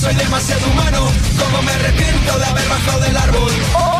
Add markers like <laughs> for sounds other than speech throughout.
Soy demasiado humano. Como me arrepiento de haber bajado del árbol.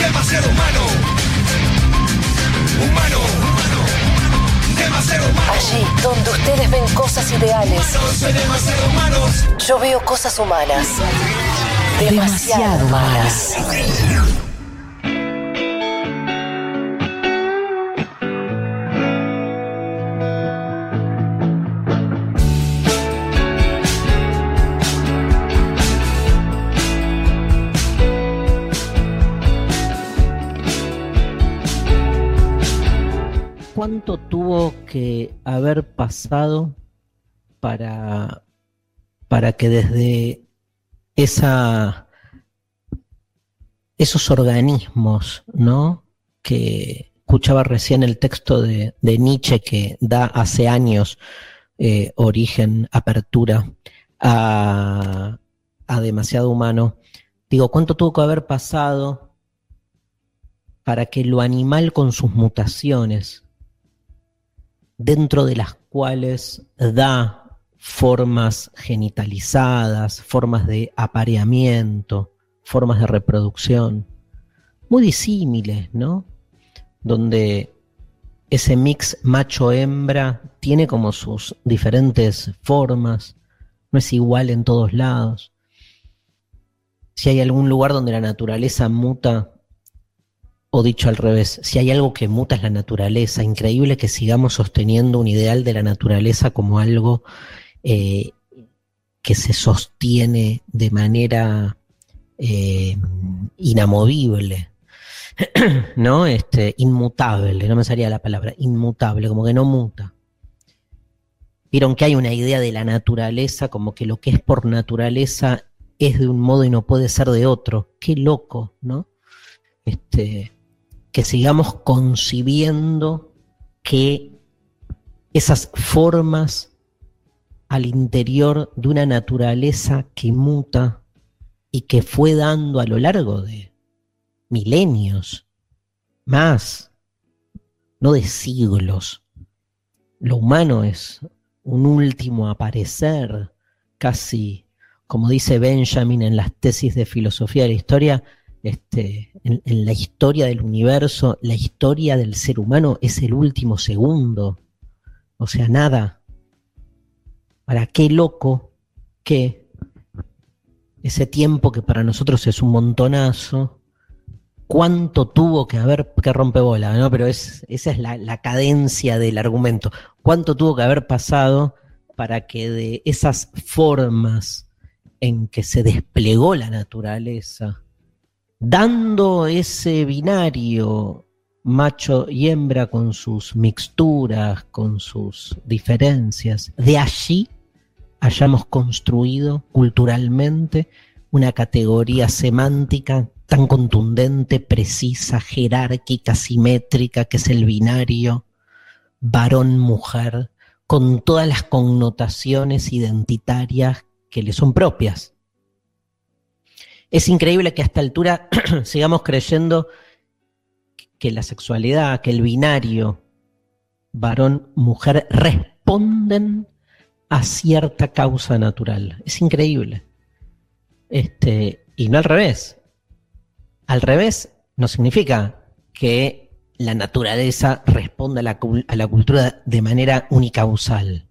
demasiado humano. Humano, humano, demasiado humano. Allí donde ustedes ven cosas ideales, soy demasiado humano. yo veo cosas humanas. Demasiado humanas. ¿Cuánto tuvo que haber pasado para, para que desde esa, esos organismos, ¿no? Que escuchaba recién el texto de, Nietzsche que da hace años eh, origen, apertura a, a demasiado humano. Digo, ¿cuánto tuvo que haber pasado para que lo animal con sus mutaciones, dentro de las cuales da formas genitalizadas, formas de apareamiento, formas de reproducción, muy disímiles, ¿no? Donde ese mix macho-hembra tiene como sus diferentes formas, no es igual en todos lados. Si hay algún lugar donde la naturaleza muta, o dicho al revés, si hay algo que muta es la naturaleza, increíble que sigamos sosteniendo un ideal de la naturaleza como algo eh, que se sostiene de manera eh, inamovible, <clears throat> ¿no? Este, inmutable, no me salía la palabra, inmutable, como que no muta. Vieron que hay una idea de la naturaleza, como que lo que es por naturaleza es de un modo y no puede ser de otro. Qué loco, ¿no? Este, que sigamos concibiendo que esas formas al interior de una naturaleza que muta y que fue dando a lo largo de milenios, más, no de siglos. Lo humano es un último aparecer, casi como dice Benjamin en las tesis de filosofía de la historia, este, en, la historia del universo, la historia del ser humano es el último segundo. O sea, nada. Para qué loco que ese tiempo que para nosotros es un montonazo, cuánto tuvo que haber, que rompebola, ¿no? Pero es, esa es la cadencia del argumento. ¿Cuánto tuvo que haber pasado para que de esas formas en que se desplegó la naturaleza, dando ese binario macho y hembra con sus mixturas, con sus diferencias. De allí hayamos construido culturalmente una categoría semántica tan contundente, precisa, jerárquica, simétrica, que es el binario varón-mujer, con todas las connotaciones identitarias que le son propias. Es increíble que a esta altura <clears throat> sigamos creyendo que la sexualidad, que el binario varón-mujer responden a cierta causa natural. Es increíble. Este, y no al revés. Al revés no significa que la naturaleza responda a la, a la cultura de manera unicausal.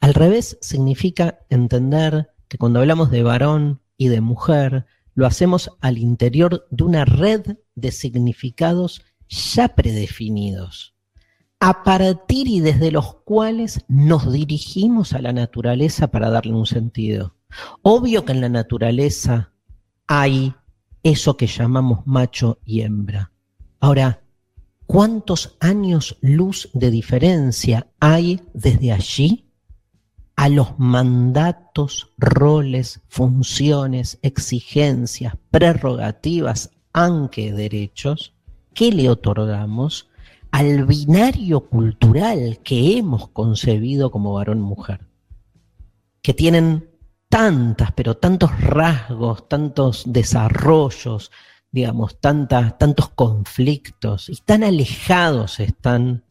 Al revés significa entender que cuando hablamos de varón y de mujer, lo hacemos al interior de una red de significados ya predefinidos, a partir y desde los cuales nos dirigimos a la naturaleza para darle un sentido. Obvio que en la naturaleza hay eso que llamamos macho y hembra. Ahora, ¿cuántos años luz de diferencia hay desde allí a los mandatos, roles, funciones, exigencias, prerrogativas, aunque derechos, que le otorgamos al binario cultural que hemos concebido como varón-mujer, que tienen tantas, pero tantos rasgos, tantos desarrollos, digamos, tantas, tantos conflictos, y tan alejados están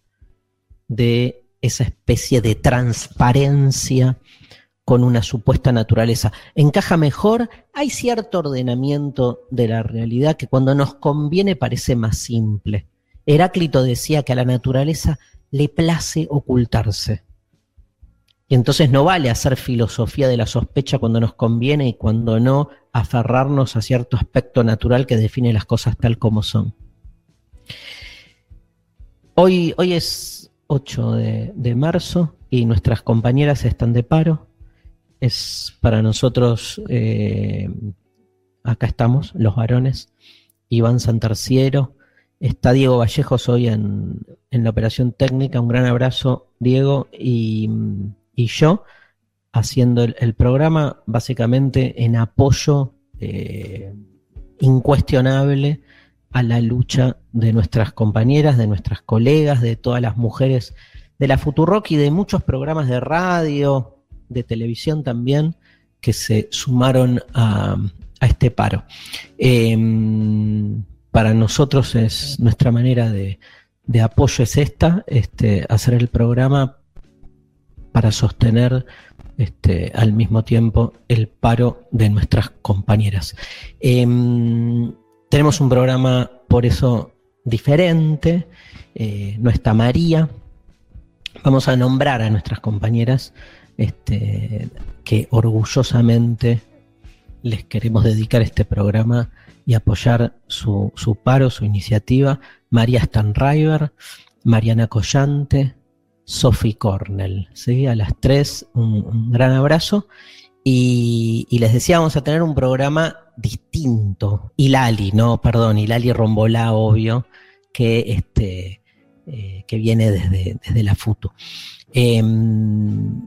de esa especie de transparencia con una supuesta naturaleza. Encaja mejor, hay cierto ordenamiento de la realidad que cuando nos conviene parece más simple. Heráclito decía que a la naturaleza le place ocultarse. Y entonces no vale hacer filosofía de la sospecha cuando nos conviene y cuando no aferrarnos a cierto aspecto natural que define las cosas tal como son. Hoy, hoy es 8 de, marzo y nuestras compañeras están de paro. Es para nosotros, eh, acá estamos, los varones, Iván Santarciero, está Diego Vallejos hoy en, la operación técnica, un gran abrazo Diego y, yo haciendo el, programa básicamente en apoyo eh, incuestionable a la lucha de nuestras compañeras, de nuestras colegas, de todas las mujeres de la Futurock y de muchos programas de radio, de televisión también, que se sumaron a, este paro. Em, para nosotros es nuestra manera de, apoyo es esta, este, hacer el programa para sostener este, al mismo tiempo el paro de nuestras compañeras. Em, tenemos un programa por eso diferente, eh, no está María. Vamos a nombrar a nuestras compañeras este, que orgullosamente les queremos dedicar este programa y apoyar su, paro, su iniciativa. María Stanriver, Mariana Collante, Sophie Cornell. ¿sí? A las tres, un, gran abrazo. Y, y, les decía, vamos a tener un programa distinto. Lali, no, perdón, Lali Rombolá, obvio, que, este, eh, que viene desde, desde la FUTU. Em,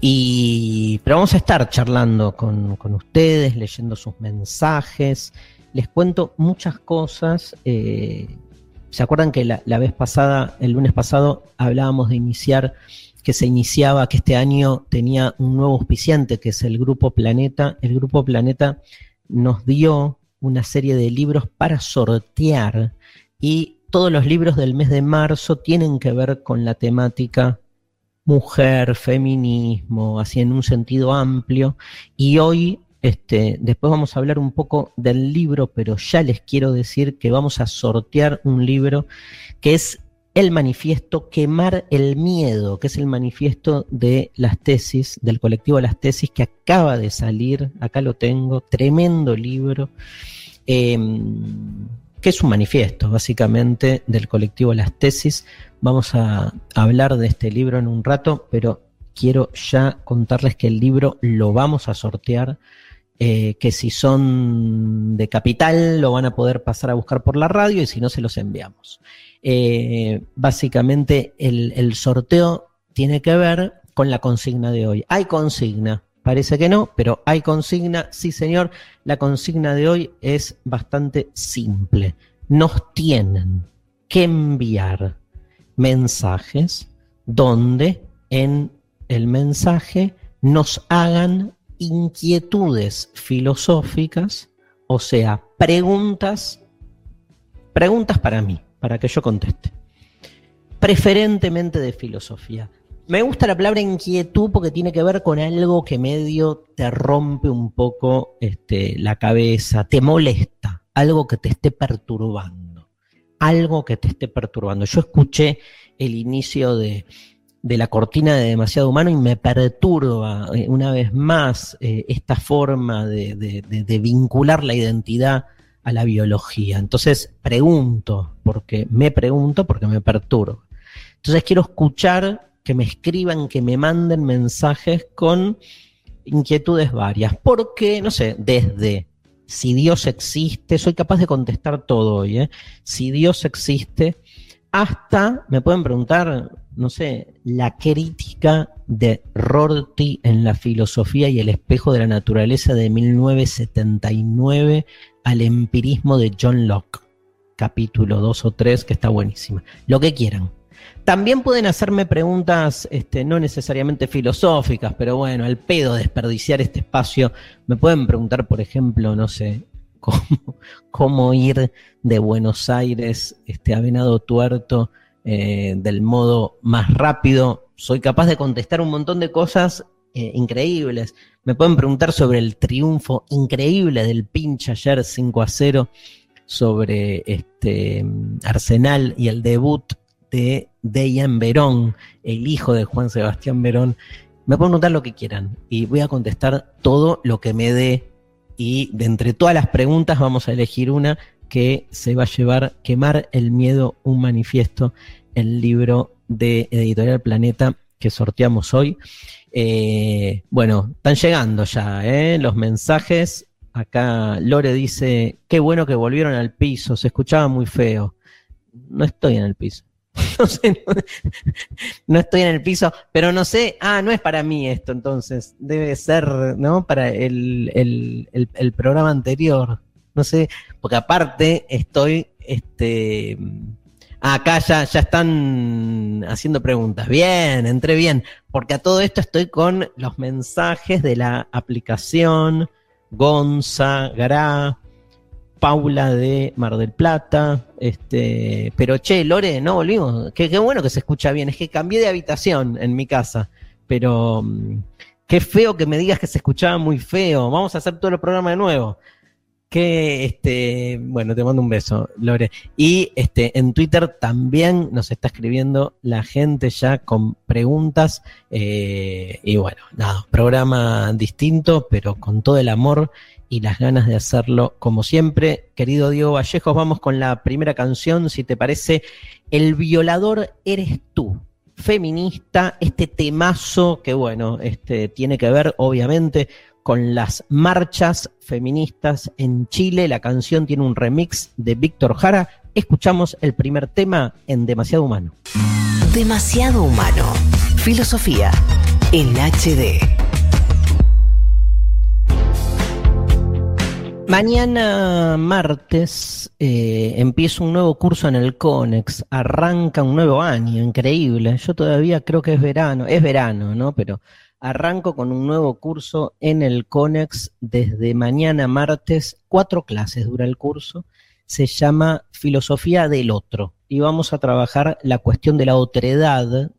y, pero vamos a estar charlando con, ustedes, leyendo sus mensajes. Les cuento muchas cosas. Eh, ¿Se acuerdan que la, la, vez pasada, el lunes pasado, hablábamos de iniciar, que se iniciaba, que este año tenía un nuevo auspiciante, que es el Grupo Planeta? El Grupo Planeta nos dio una serie de libros para sortear y todos los libros del mes de marzo tienen que ver con la temática mujer, feminismo, así en un sentido amplio. Y hoy, este, después vamos a hablar un poco del libro, pero ya les quiero decir que vamos a sortear un libro que es el manifiesto Quemar el Miedo, que es el manifiesto de las tesis, del colectivo Las Tesis, que acaba de salir, acá lo tengo, tremendo libro, em, que es un manifiesto básicamente del colectivo Las Tesis. Vamos a hablar de este libro en un rato, pero quiero ya contarles que el libro lo vamos a sortear eh, que si son de capital lo van a poder pasar a buscar por la radio y si no se los enviamos. Eh, básicamente el, sorteo tiene que ver con la consigna de hoy. Hay consigna, parece que no, pero hay consigna, sí señor, la consigna de hoy es bastante simple. Nos tienen que enviar mensajes donde en el mensaje nos hagan inquietudes filosóficas, o sea, preguntas, preguntas para mí, para que yo conteste. Preferentemente de filosofía. Me gusta la palabra inquietud porque tiene que ver con algo que medio te rompe un poco este, la cabeza, te molesta, algo que te esté perturbando, algo que te esté perturbando. Yo escuché el inicio de, de la cortina de demasiado humano y me perturba eh, una vez más eh, esta forma de, vincular la identidad a la biología. Entonces pregunto, porque me pregunto, porque me perturba. Entonces quiero escuchar que me escriban, que me manden mensajes con inquietudes varias. Porque, no sé, desde si Dios existe, soy capaz de contestar todo hoy, ¿eh? si Dios existe, hasta me pueden preguntar no sé, la crítica de Rorty en la filosofía y el espejo de la naturaleza de 1979 al empirismo de John Locke, capítulo 2 o 3, que está buenísima. Lo que quieran. También pueden hacerme preguntas, este, no necesariamente filosóficas, pero bueno, al pedo desperdiciar este espacio. Me pueden preguntar, por ejemplo, no sé, <laughs> cómo, cómo ir de Buenos Aires este, a Venado Tuerto eh, del modo más rápido. Soy capaz de contestar un montón de cosas eh, increíbles. Me pueden preguntar sobre el triunfo increíble del pinche ayer 5 a 0 sobre este Arsenal y el debut de Dejan Verón, el hijo de Juan Sebastián Verón. Me pueden preguntar lo que quieran y voy a contestar todo lo que me dé. Y de entre todas las preguntas vamos a elegir una que se va a llevar Quemar el Miedo, un manifiesto, el libro de Editorial Planeta que sorteamos hoy. Eh, bueno, están llegando ya ¿eh? los mensajes. Acá Lore dice, qué bueno que volvieron al piso, se escuchaba muy feo. No estoy en el piso. <laughs> No sé, no, estoy en el piso, pero no sé, ah, no es para mí esto entonces, debe ser, ¿no? Para el, el programa anterior no sé, porque aparte estoy, este, acá ya, ya están haciendo preguntas. Bien, entré bien, porque a todo esto estoy con los mensajes de la aplicación Gonza, Gará, Paula de Mar del Plata, este, pero che, Lore, no volvimos, qué, qué bueno que se escucha bien, es que cambié de habitación en mi casa, pero mm, qué feo que me digas que se escuchaba muy feo, vamos a hacer todo el programa de nuevo que este, bueno, te mando un beso, Lore. Y este, en Twitter también nos está escribiendo la gente ya con preguntas. Eh, y bueno, nada, programa distinto, pero con todo el amor y las ganas de hacerlo como siempre. Querido Diego Vallejos, vamos con la primera canción, si te parece, El violador eres tú feminista, este temazo que bueno, este tiene que ver obviamente con las marchas feministas en Chile. La canción tiene un remix de Víctor Jara. Escuchamos el primer tema en Demasiado Humano. Demasiado Humano. Filosofía en HD. Mañana martes eh, empieza un nuevo curso en el CONEX, arranca un nuevo año, increíble. Yo todavía creo que es verano, es verano, ¿no? Pero Arranco con un nuevo curso en el CONEX desde mañana martes. Cuatro clases dura el curso. Se llama Filosofía del Otro. Y vamos a trabajar la cuestión de la otredad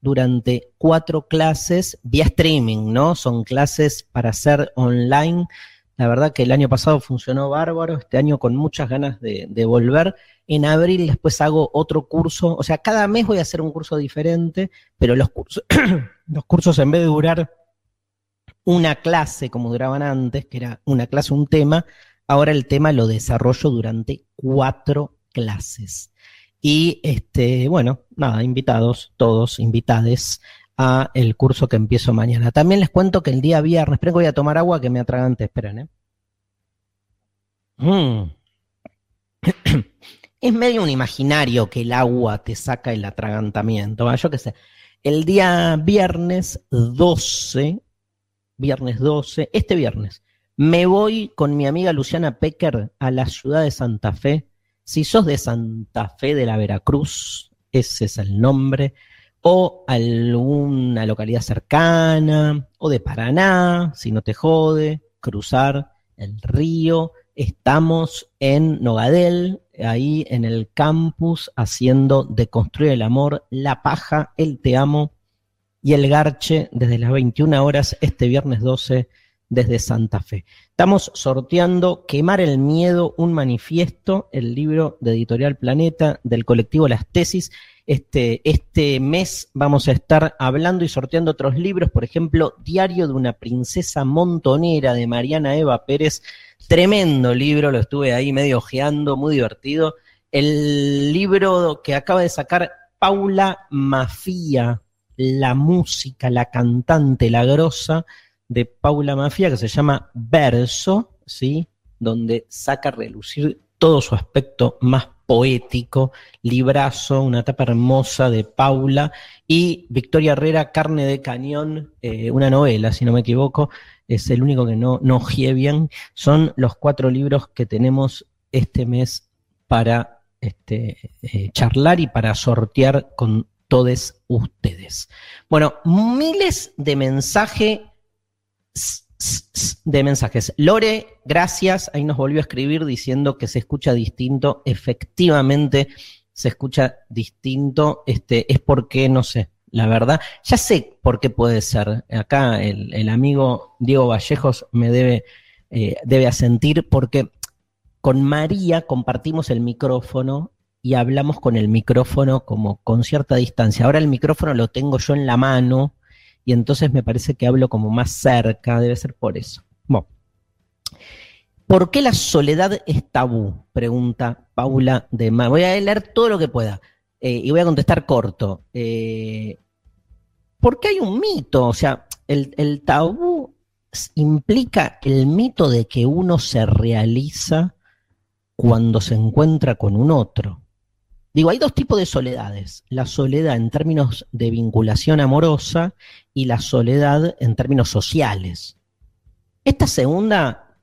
durante cuatro clases vía streaming, ¿no? Son clases para hacer online. La verdad que el año pasado funcionó bárbaro, este año con muchas ganas de, volver en abril después hago otro curso, o sea, cada mes voy a hacer un curso diferente, pero los cursos, <coughs> los cursos en vez de durar una clase como duraban antes, que era una clase, un tema, ahora el tema lo desarrollo durante cuatro clases. Y este, bueno, nada, invitados, todos invitades a el curso que empiezo mañana. También les cuento que el día viernes, esperen que voy a tomar agua que me atragante, esperen, ¿eh? Mm. <clears throat> es medio un imaginario que el agua te saca el atragantamiento, yo qué sé. El día viernes 12, viernes 12, este viernes, me voy con mi amiga Luciana Pecker a la ciudad de Santa Fe. Si sos de Santa Fe de la Veracruz, ese es el nombre, o alguna localidad cercana, o de Paraná, si no te jode, cruzar el río. Estamos en Nogadel, ahí en el campus, haciendo de construir el amor, la paja, el te amo y el garche desde las 21 horas este viernes 12 desde Santa Fe. Estamos sorteando Quemar el Miedo, un manifiesto, el libro de Editorial Planeta del colectivo Las Tesis. Este, este mes vamos a estar hablando y sorteando otros libros, por ejemplo, Diario de una princesa montonera de Mariana Eva Pérez. Tremendo libro, lo estuve ahí medio ojeando, muy divertido. El libro que acaba de sacar Paula Mafia, la música, la cantante, la grosa de Paula Mafia, que se llama Verso, ¿sí? Donde saca a relucir todo su aspecto más poético, librazo, una tapa hermosa de Paula, y Victoria Herrera, Carne de Cañón, eh, una novela, si no me equivoco, es el único que no, no bien. Son los cuatro libros que tenemos este mes para este, eh, charlar y para sortear con todos ustedes. Bueno, miles de mensajes de mensajes. Lore, gracias. Ahí nos volvió a escribir diciendo que se escucha distinto. Efectivamente, se escucha distinto. Este, es porque, no sé, la verdad. Ya sé por qué puede ser. Acá el, amigo Diego Vallejos me debe, eh, debe asentir porque con María compartimos el micrófono y hablamos con el micrófono como con cierta distancia. Ahora el micrófono lo tengo yo en la mano y entonces me parece que hablo como más cerca, debe ser por eso. ¿Por qué la soledad es tabú? Pregunta Paula de Mar. Voy a leer todo lo que pueda eh, y voy a contestar corto. Eh, ¿Por qué hay un mito? O sea, el tabú implica el mito de que uno se realiza cuando se encuentra con un otro. Digo, hay dos tipos de soledades. La soledad en términos de vinculación amorosa y la soledad en términos sociales. Esta segunda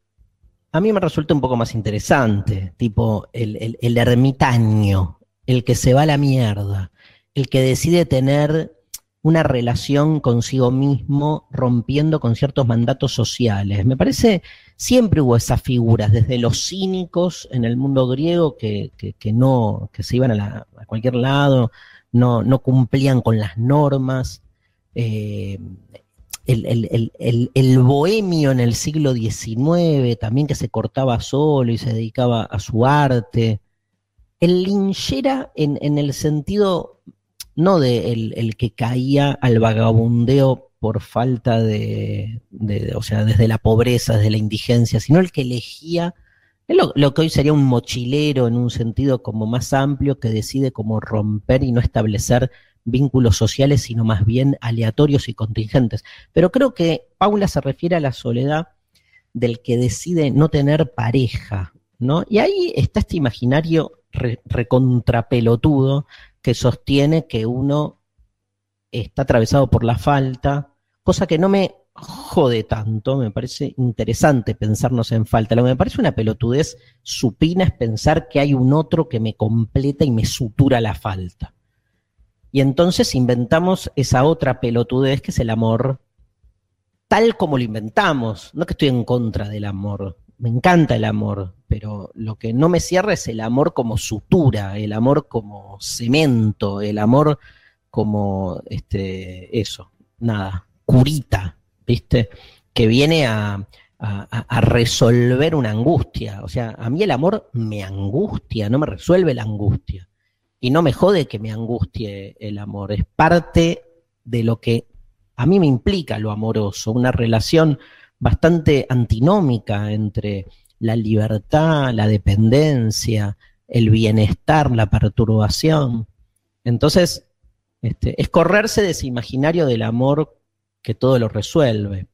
a mí me resulta un poco más interesante, tipo el, el ermitaño, el que se va a la mierda, el que decide tener una relación consigo mismo rompiendo con ciertos mandatos sociales. Me parece, siempre hubo esas figuras, desde los cínicos en el mundo griego que, que, no, que se iban a, cualquier lado, no, no, cumplían con las normas. Eh, el, bohemio en el siglo XIX, también que se cortaba solo y se dedicaba a su arte. El linchera en, en el sentido no de el, que caía al vagabundeo por falta de, o sea, desde la pobreza, desde la indigencia, sino el que elegía lo, lo, que hoy sería un mochilero en un sentido como más amplio que decide como romper y no establecer vínculos sociales, sino más bien aleatorios y contingentes. Pero creo que Paula se refiere a la soledad del que decide no tener pareja, ¿no? Y ahí está este imaginario recontrapelotudo que sostiene que uno está atravesado por la falta, cosa que no me jode tanto, me parece interesante pensarnos en falta. Lo que me parece una pelotudez supina es pensar que hay un otro que me completa y me sutura la falta. Y entonces inventamos esa otra pelotudez que es el amor tal como lo inventamos. No que estoy en contra del amor, me encanta el amor, pero lo que no me cierra es el amor como sutura, el amor como cemento, el amor como este, eso, nada, curita, ¿viste? Que viene a, a, resolver una angustia. O sea, a mí el amor me angustia, no me resuelve la angustia. Y no me jode que me angustie el amor, es parte de lo que a mí me implica lo amoroso, una relación bastante antinómica entre la libertad, la dependencia, el bienestar, la perturbación. Entonces, Este, es correrse de ese imaginario del amor que todo lo resuelve.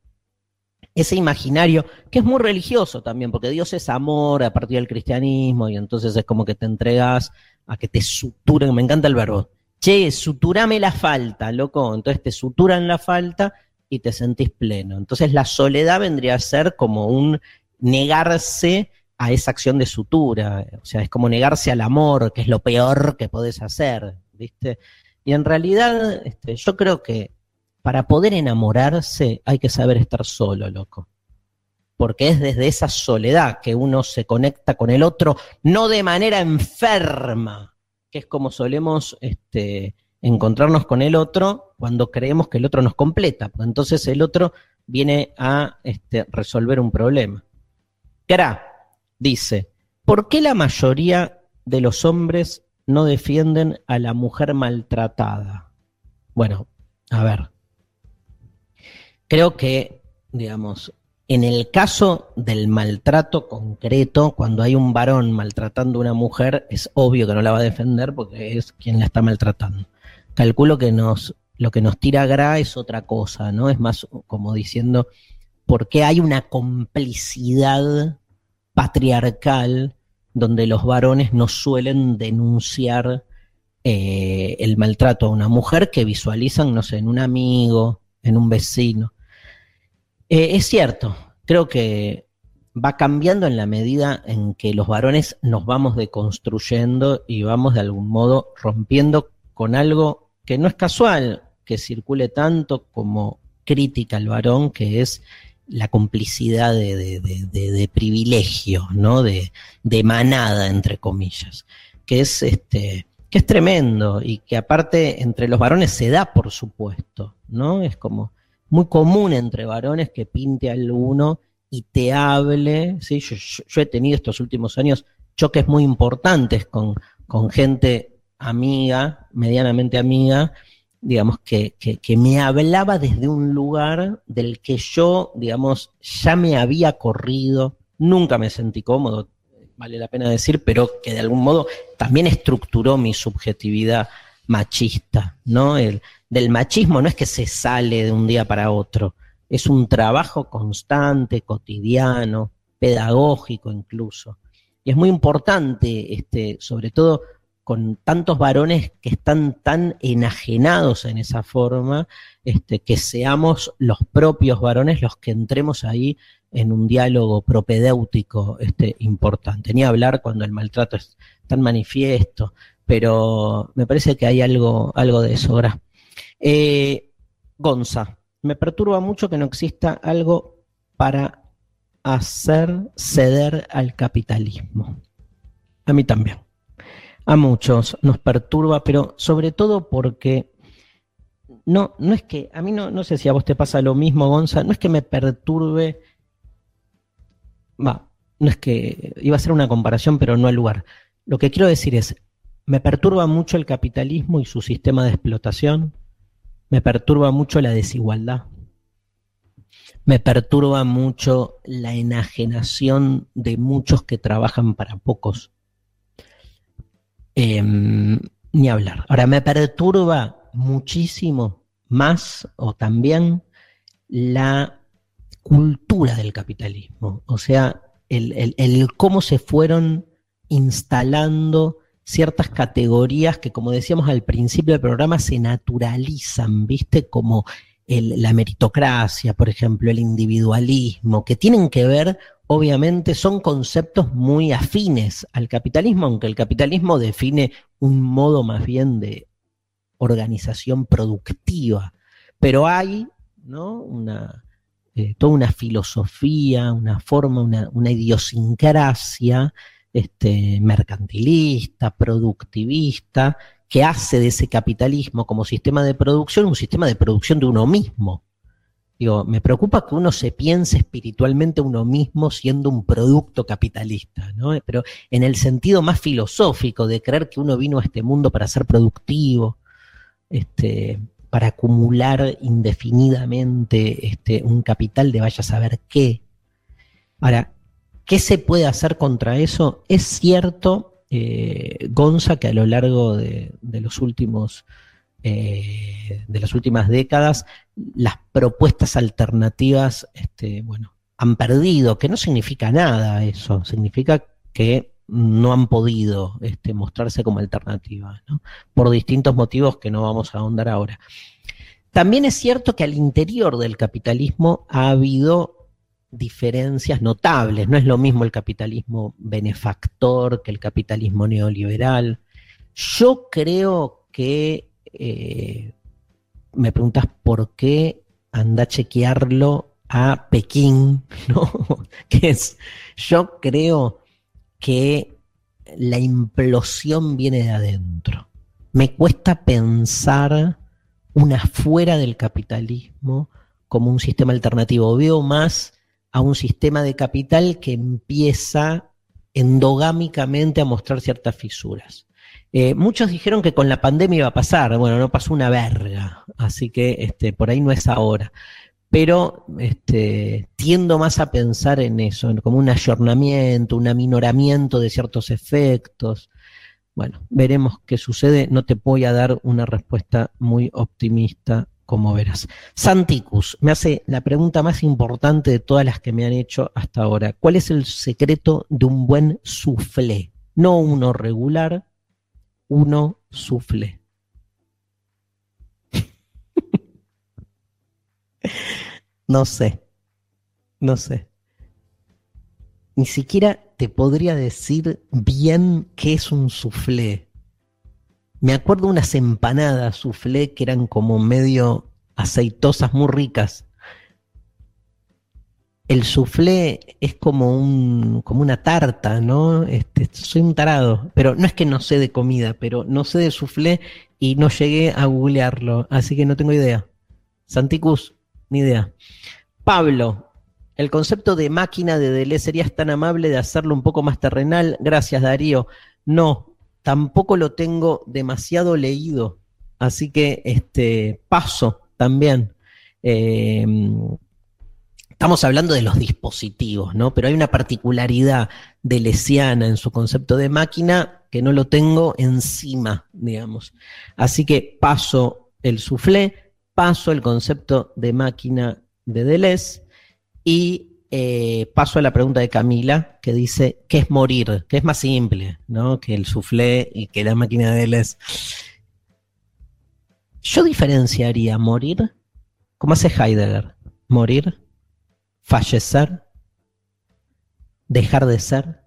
Ese imaginario, que es muy religioso también, porque Dios es amor a partir del cristianismo, y entonces es como que te entregas a que te suturen, me encanta el verbo, che, suturame la falta, loco, entonces te suturan la falta y te sentís pleno. Entonces la soledad vendría a ser como un negarse a esa acción de sutura, o sea, es como negarse al amor, que es lo peor que podés hacer, ¿viste? Y en realidad, este, yo creo que para poder enamorarse hay que saber estar solo, loco. Porque es desde esa soledad que uno se conecta con el otro, no de manera enferma, que es como solemos este, encontrarnos con el otro cuando creemos que el otro nos completa. entonces el otro viene a este, resolver un problema. Gra dice, ¿por qué la mayoría de los hombres no defienden a la mujer maltratada? Bueno, a ver. Creo que, digamos, en el caso del maltrato concreto, cuando hay un varón maltratando a una mujer, es obvio que no la va a defender porque es quien la está maltratando. Calculo que nos, lo que nos tira Gra es otra cosa, ¿no? Es más como diciendo, ¿por qué hay una complicidad patriarcal donde los varones no suelen denunciar eh, el maltrato a una mujer que visualizan, no sé, en un amigo, en un vecino. Eh, es cierto, creo que va cambiando en la medida en que los varones nos vamos deconstruyendo y vamos de algún modo rompiendo con algo que no es casual que circule tanto como crítica al varón, que es la complicidad de, privilegio, ¿no? De, manada, entre comillas, que es este, que es tremendo y que aparte entre los varones se da, por supuesto, ¿no? Es como muy común entre varones que pinte al uno y te hable, ¿sí? Yo, he tenido estos últimos años choques muy importantes con, con gente amiga, medianamente amiga, digamos, que, que, me hablaba desde un lugar del que yo, digamos, ya me había corrido, nunca me sentí cómodo, vale la pena decir, pero que de algún modo también estructuró mi subjetividad machista, ¿no? El, del machismo no es que se sale de un día para otro, es un trabajo constante, cotidiano, pedagógico incluso. Y es muy importante, este, sobre todo con tantos varones que están tan enajenados en esa forma, este, que seamos los propios varones los que entremos ahí en un diálogo propedéutico este, importante. Ni hablar cuando el maltrato es tan manifiesto, pero me parece que hay algo, algo de eso. ahora. Eh, Gonza, me perturba mucho que no exista algo para hacer ceder al capitalismo. A mí también a muchos nos perturba, pero sobre todo porque no, no es que, a mí no, no sé si a vos te pasa lo mismo, Gonza, no es que me perturbe, va, no es que, iba a ser una comparación, pero no al lugar. Lo que quiero decir es, me perturba mucho el capitalismo y su sistema de explotación, me perturba mucho la desigualdad, me perturba mucho la enajenación de muchos que trabajan para pocos Em, ni hablar. Ahora, me perturba muchísimo más o también la cultura del capitalismo, o sea, el, cómo se fueron instalando ciertas categorías que, como decíamos al principio del programa, se naturalizan, ¿viste? Como la meritocracia, por ejemplo, el individualismo, que tienen que ver obviamente son conceptos muy afines al capitalismo, aunque el capitalismo define un modo más bien de organización productiva. Pero hay ¿no? una, eh, toda una filosofía, una forma, una, idiosincrasia este, mercantilista, productivista, que hace de ese capitalismo como sistema de producción un sistema de producción de uno mismo. Digo, me preocupa que uno se piense espiritualmente uno mismo siendo un producto capitalista, ¿no? Pero en el sentido más filosófico de creer que uno vino a este mundo para ser productivo, este, para acumular indefinidamente este, un capital de vaya a saber qué. Ahora, ¿qué se puede hacer contra eso? Es cierto, eh, Gonza, que a lo largo de, los últimos eh, de las últimas décadas, las propuestas alternativas, este, bueno, han perdido, que no significa nada eso, significa que no han podido este, mostrarse como alternativas, por distintos motivos que no vamos a ahondar ahora. También es cierto que al interior del capitalismo ha habido diferencias notables. No es lo mismo el capitalismo benefactor que el capitalismo neoliberal. Yo creo que, eh, me preguntas por qué anda a chequearlo a Pekín, <laughs> ¿no? que es, yo creo que la implosión viene de adentro. Me cuesta pensar una fuera del capitalismo como un sistema alternativo. Veo más a un sistema de capital que empieza endogámicamente a mostrar ciertas fisuras. Eh, muchos dijeron que con la pandemia iba a pasar, bueno, no pasó una verga, así que este, por ahí no es ahora. Pero este, tiendo más a pensar en eso, como un ayornamiento, un aminoramiento de ciertos efectos. Bueno, veremos qué sucede. No te voy a dar una respuesta muy optimista, como verás. Santicus me hace la pregunta más importante de todas las que me han hecho hasta ahora. ¿Cuál es el secreto de un buen soufflé? No uno regular, uno soufflé. <laughs> no sé, no sé. Ni siquiera te podría decir bien qué es un soufflé. Me acuerdo unas empanadas soufflé que eran como medio aceitosas, muy ricas. El soufflé es como, un, como una tarta, ¿no? Este, soy un tarado, pero no es que no sé de comida, pero no sé de soufflé y no llegué a googlearlo, así que no tengo idea. Santicus, ni idea. Pablo, el concepto de máquina de Deleuze serías tan amable de hacerlo un poco más terrenal. Gracias, Darío. No, tampoco lo tengo demasiado leído, así que este paso también. Em, estamos hablando de los dispositivos, ¿no? Pero hay una particularidad de Lesiana en su concepto de máquina que no lo tengo encima, digamos. Así que paso el soufflé, paso el concepto de máquina de Deleuze y eh, paso a la pregunta de Camila, que dice, ¿qué es morir? Que es más simple, ¿no? Que el soufflé y que la máquina de Deleuze. Yo diferenciaría morir, como hace Heidegger, morir, fallecer, dejar de ser,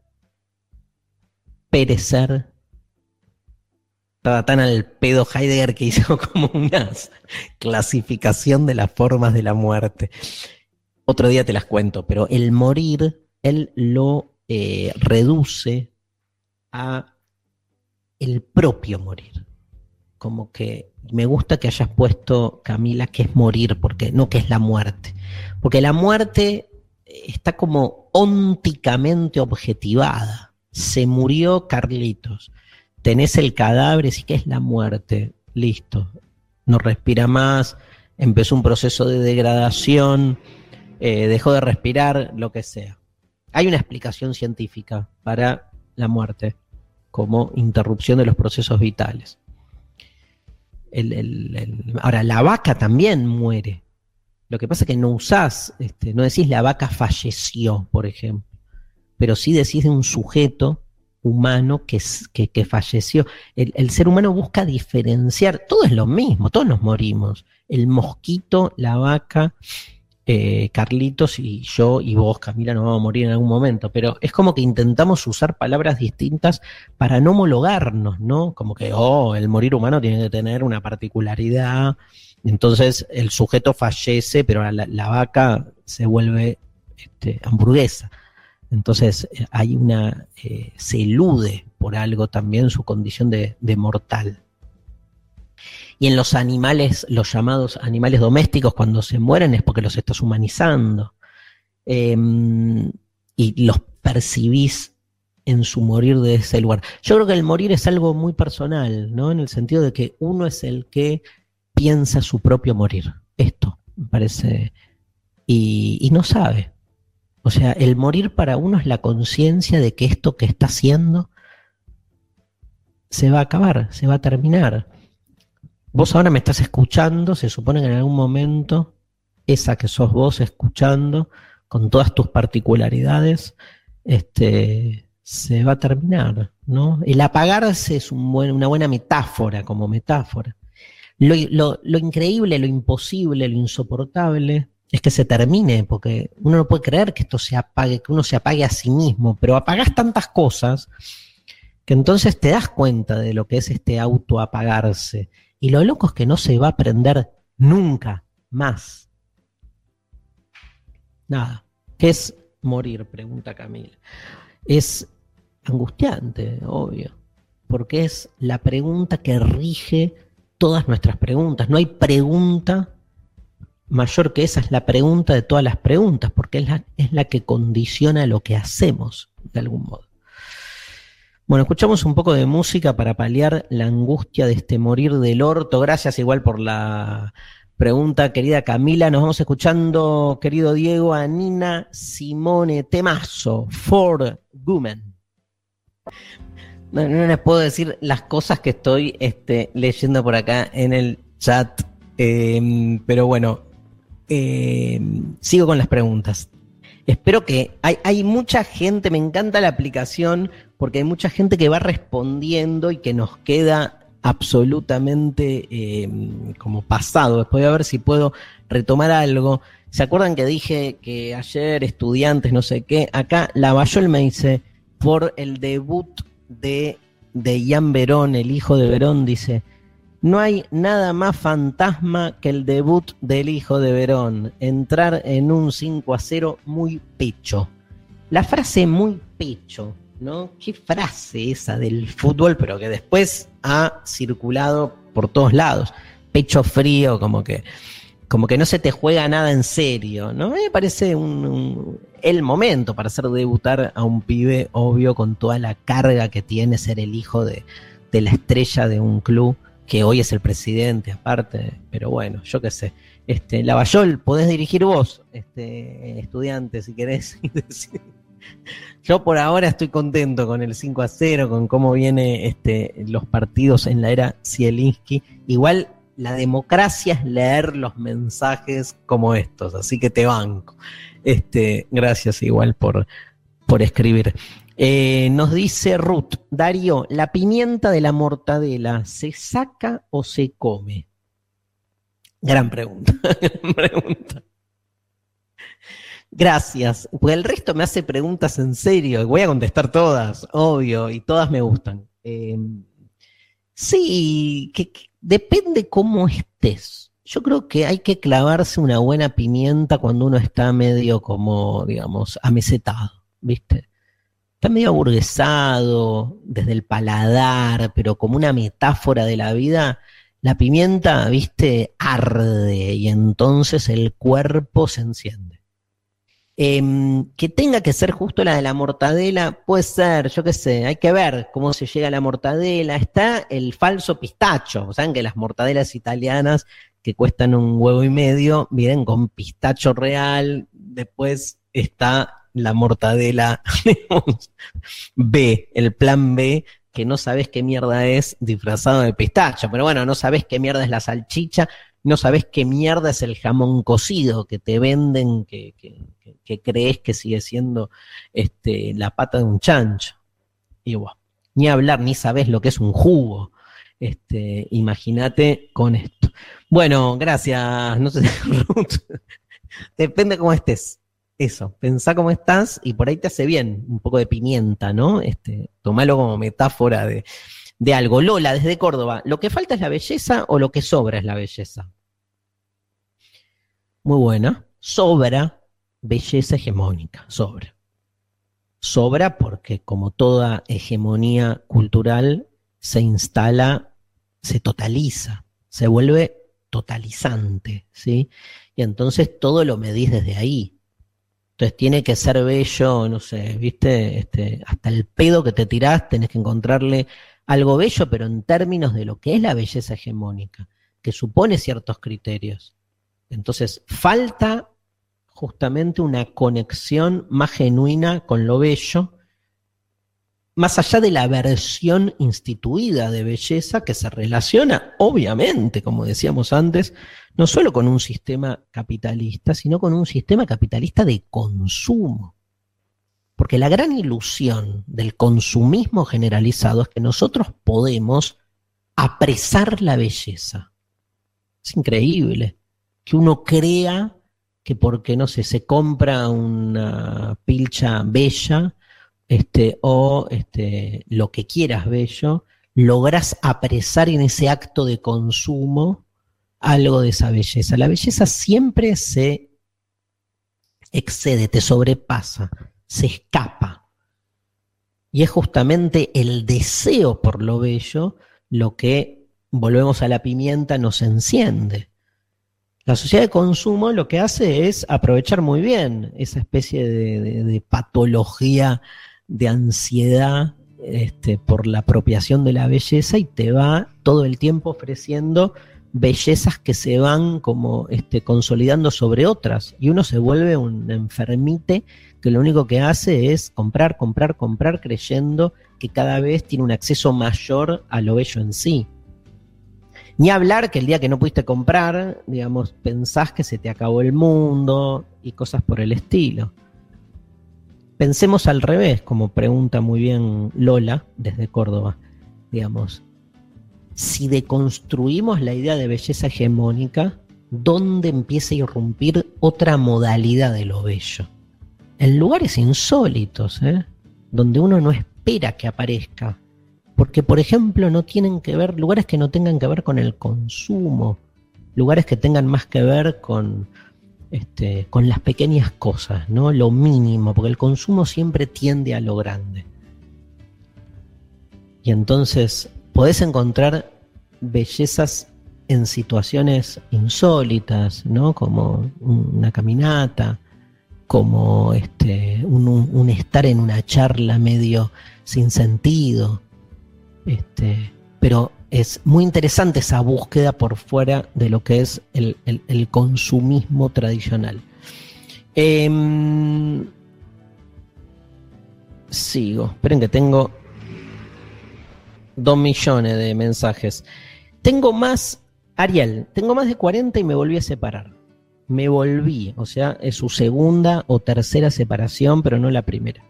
perecer, estaba tan al pedo Heidegger que hizo <laughs> como una clasificación de las formas de la muerte. Otro día te las cuento, pero el morir, él lo eh, reduce a el propio morir. Como que me gusta que hayas puesto, Camila, que es morir, porque no que es la muerte. Porque la muerte está como ónticamente objetivada. Se murió Carlitos tenés el cadáver, sí que es la muerte, listo, no respira más, empezó un proceso de degradación, eh, dejó de respirar, lo que sea. Hay una explicación científica para la muerte como interrupción de los procesos vitales. ahora, la vaca también muere. Lo que pasa es que no usás, este, no decís la vaca falleció, por ejemplo, pero sí decís de un sujeto humano que, que, falleció. El, ser humano busca diferenciar, todo es lo mismo, todos nos morimos. El mosquito, la vaca, eh, Carlitos y yo y vos, Camila, nos vamos a morir en algún momento, pero es como que intentamos usar palabras distintas para no homologarnos, ¿no? Como que, oh, el morir humano tiene que tener una particularidad. Entonces el sujeto fallece, pero la, vaca se vuelve este, hamburguesa. Entonces eh, hay una, eh, se elude por algo también su condición de, mortal. Y en los animales, los llamados animales domésticos, cuando se mueren es porque los estás humanizando. Em, y los percibís en su morir de ese lugar. Yo creo que el morir es algo muy personal, ¿no? En el sentido de que uno es el que piensa su propio morir. Esto, me parece. y no sabe. O sea, el morir para uno es la conciencia de que esto que está haciendo se va a acabar, se va a terminar. vos ahora me estás escuchando, se supone que en algún momento esa que sos vos escuchando, con todas tus particularidades, este, se va a terminar, ¿no? El apagarse es una buena metáfora, como metáfora. Lo, lo, increíble, lo imposible, lo insoportable es que se termine, porque uno no puede creer que esto se apague, que uno se apague a sí mismo, pero apagas tantas cosas que entonces te das cuenta de lo que es este autoapagarse. Y lo loco es que no se va a aprender nunca más. Nada. ¿Qué es morir? Pregunta Camila. Es angustiante, obvio, porque es la pregunta que rige todas nuestras preguntas. No hay pregunta mayor que esa, es la pregunta de todas las preguntas, porque es la, es la que condiciona lo que hacemos, de algún modo. Bueno, escuchamos un poco de música para paliar la angustia de este morir del orto. Gracias igual por la pregunta, querida Camila. Nos vamos escuchando, querido Diego, a Nina Simone Temazo, For Women. No, les puedo decir las cosas que estoy este, leyendo por acá en el chat, em, pero bueno, em, sigo con las preguntas. Espero que hay, mucha gente, me encanta la aplicación porque hay mucha gente que va respondiendo y que nos queda absolutamente eh, como pasado. Después voy a ver si puedo retomar algo. ¿Se acuerdan que dije que ayer estudiantes, no sé qué? Acá la Bayol me dice, por el debut de, de Ian Verón, el hijo de Verón, dice, no hay nada más fantasma que el debut del hijo de Verón, entrar en un 5 a 0 muy pecho. La frase muy pecho ¿no? Qué frase esa del fútbol, pero que después ha circulado por todos lados. Pecho frío, como que, como que no se te juega nada en serio, ¿no? Me parece un, el momento para hacer debutar a un pibe, obvio, con toda la carga que tiene ser el hijo de, de la estrella de un club que hoy es el presidente, aparte, pero bueno, yo qué sé. Este, Lavallol, podés dirigir vos, este, estudiante, si querés. <laughs> Yo por ahora estoy contento con el 5 a 0, con cómo vienen este, los partidos en la era Zielinski. Igual la democracia es leer los mensajes como estos, así que te banco. Este, gracias igual por, por escribir. Eh, nos dice Ruth, Darío, ¿la pimienta de la mortadela se saca o se come? Gran pregunta, <laughs> gran pregunta. Gracias, porque el resto me hace preguntas en serio, voy a contestar todas, obvio, y todas me gustan. Em, sí, que, depende cómo estés. Yo creo que hay que clavarse una buena pimienta cuando uno está medio como, digamos, amesetado, ¿viste? Está medio aburguesado desde el paladar, pero como una metáfora de la vida, la pimienta, ¿viste? Arde y entonces el cuerpo se enciende. Em, que tenga que ser justo la de la mortadela, puede ser, yo qué sé, hay que ver cómo se llega a la mortadela. Está el falso pistacho, saben que las mortadelas italianas que cuestan un huevo y medio vienen con pistacho real, después está la mortadela <laughs> B, el plan B, que no sabes qué mierda es disfrazado de pistacho, pero bueno, no sabes qué mierda es la salchicha, no sabes qué mierda es el jamón cocido que te venden, que, crees que sigue siendo este, la pata de un chancho. Y ni hablar, ni sabes lo que es un jugo. Este, imagínate con esto. Bueno, gracias. No sé, <laughs> Ruth. Depende cómo estés. Eso, pensá cómo estás y por ahí te hace bien un poco de pimienta, ¿no? Este, tomalo como metáfora de, de algo. Lola, desde Córdoba, ¿lo que falta es la belleza o lo que sobra es la belleza? Muy buena. Sobra belleza hegemónica, sobra. Sobra porque como toda hegemonía cultural se instala, se totaliza, se vuelve totalizante, ¿sí? Y entonces todo lo medís desde ahí. Entonces tiene que ser bello, no sé, viste, este, hasta el pedo que te tirás tenés que encontrarle algo bello, pero en términos de lo que es la belleza hegemónica, que supone ciertos criterios. Entonces, falta justamente una conexión más genuina con lo bello, más allá de la versión instituida de belleza que se relaciona, obviamente, como decíamos antes, no solo con un sistema capitalista, sino con un sistema capitalista de consumo. Porque la gran ilusión del consumismo generalizado es que nosotros podemos apresar la belleza. Es increíble que uno crea que porque, no sé, se compra una pilcha bella, este, o este, lo que quieras bello, logras apresar en ese acto de consumo algo de esa belleza. La belleza siempre se excede, te sobrepasa, se escapa. Y es justamente el deseo por lo bello lo que, volvemos a la pimienta, nos enciende. La sociedad de consumo lo que hace es aprovechar muy bien esa especie de patología de ansiedad este, por la apropiación de la belleza y te va todo el tiempo ofreciendo bellezas que se van como este, consolidando sobre otras y uno se vuelve un enfermite que lo único que hace es comprar, comprar, comprar creyendo que cada vez tiene un acceso mayor a lo bello en sí. Ni hablar que el día que no pudiste comprar, digamos, pensás que se te acabó el mundo y cosas por el estilo. Pensemos al revés, como pregunta muy bien Lola desde Córdoba, digamos. Si deconstruimos la idea de belleza hegemónica, ¿dónde empieza a irrumpir otra modalidad de lo bello? En lugares insólitos, ¿eh? donde uno no espera que aparezca. Porque, por ejemplo, no tienen que ver, lugares que no tengan que ver con el consumo, lugares que tengan más que ver con este, con las pequeñas cosas, ¿no? Lo mínimo, porque el consumo siempre tiende a lo grande. Y entonces podés encontrar bellezas en situaciones insólitas, ¿no? Como una caminata, como este, un, estar en una charla medio sin sentido. Este, pero es muy interesante esa búsqueda por fuera de lo que es el, consumismo tradicional. Em, sigo, esperen que tengo dos millones de mensajes. Tengo más, Ariel, tengo más de 40 y me volví a separar. Me volví, o sea, es su segunda o tercera separación, pero no la primera.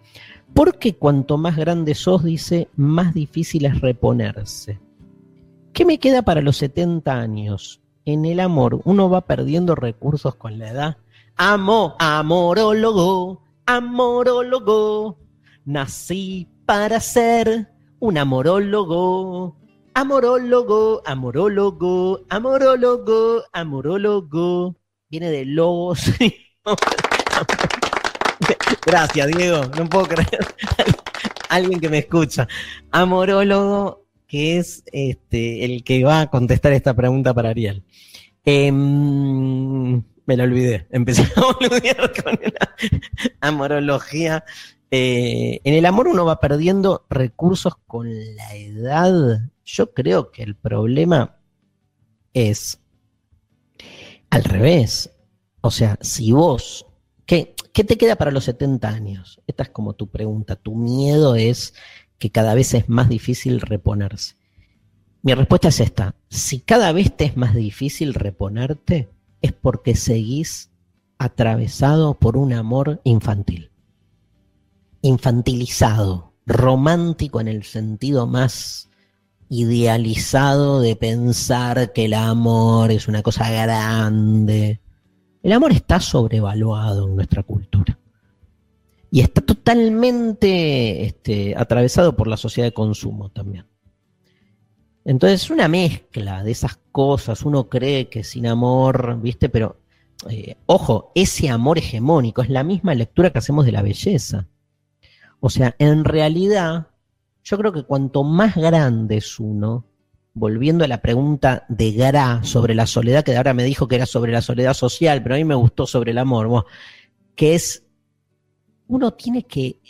Porque cuanto más grande sos, dice, más difícil es reponerse. ¿Qué me queda para los 70 años? En el amor, uno va perdiendo recursos con la edad. Amo, amorólogo, amorólogo. Nací para ser un amorólogo. Amorólogo, amorólogo, amorólogo, amorólogo. Viene de lobos. <laughs> Gracias, Diego. No puedo creer. Alguien que me escucha. Amorólogo que es este, el que va a contestar esta pregunta para Ariel. Em, me la olvidé, empecé a olvidar con la amorología. Eh, en el amor uno va perdiendo recursos con la edad. Yo creo que el problema es al revés. O sea, si vos, ¿qué, ¿qué te queda para los 70 años? Esta es como tu pregunta. Tu miedo es que cada vez es más difícil reponerse. Mi respuesta es esta. Si cada vez te es más difícil reponerte, es porque seguís atravesado por un amor infantil. Infantilizado, romántico en el sentido más idealizado de pensar que el amor es una cosa grande. El amor está sobrevaluado en nuestra cultura y está totalmente este, atravesado por la sociedad de consumo también. Entonces, es una mezcla de esas cosas. Uno cree que sin amor, ¿viste? Pero, eh, ojo, ese amor hegemónico es la misma lectura que hacemos de la belleza. O sea, en realidad, yo creo que cuanto más grande es uno, volviendo a la pregunta de Gra sobre la soledad, que ahora me dijo que era sobre la soledad social, pero a mí me gustó sobre el amor, que es uno tiene que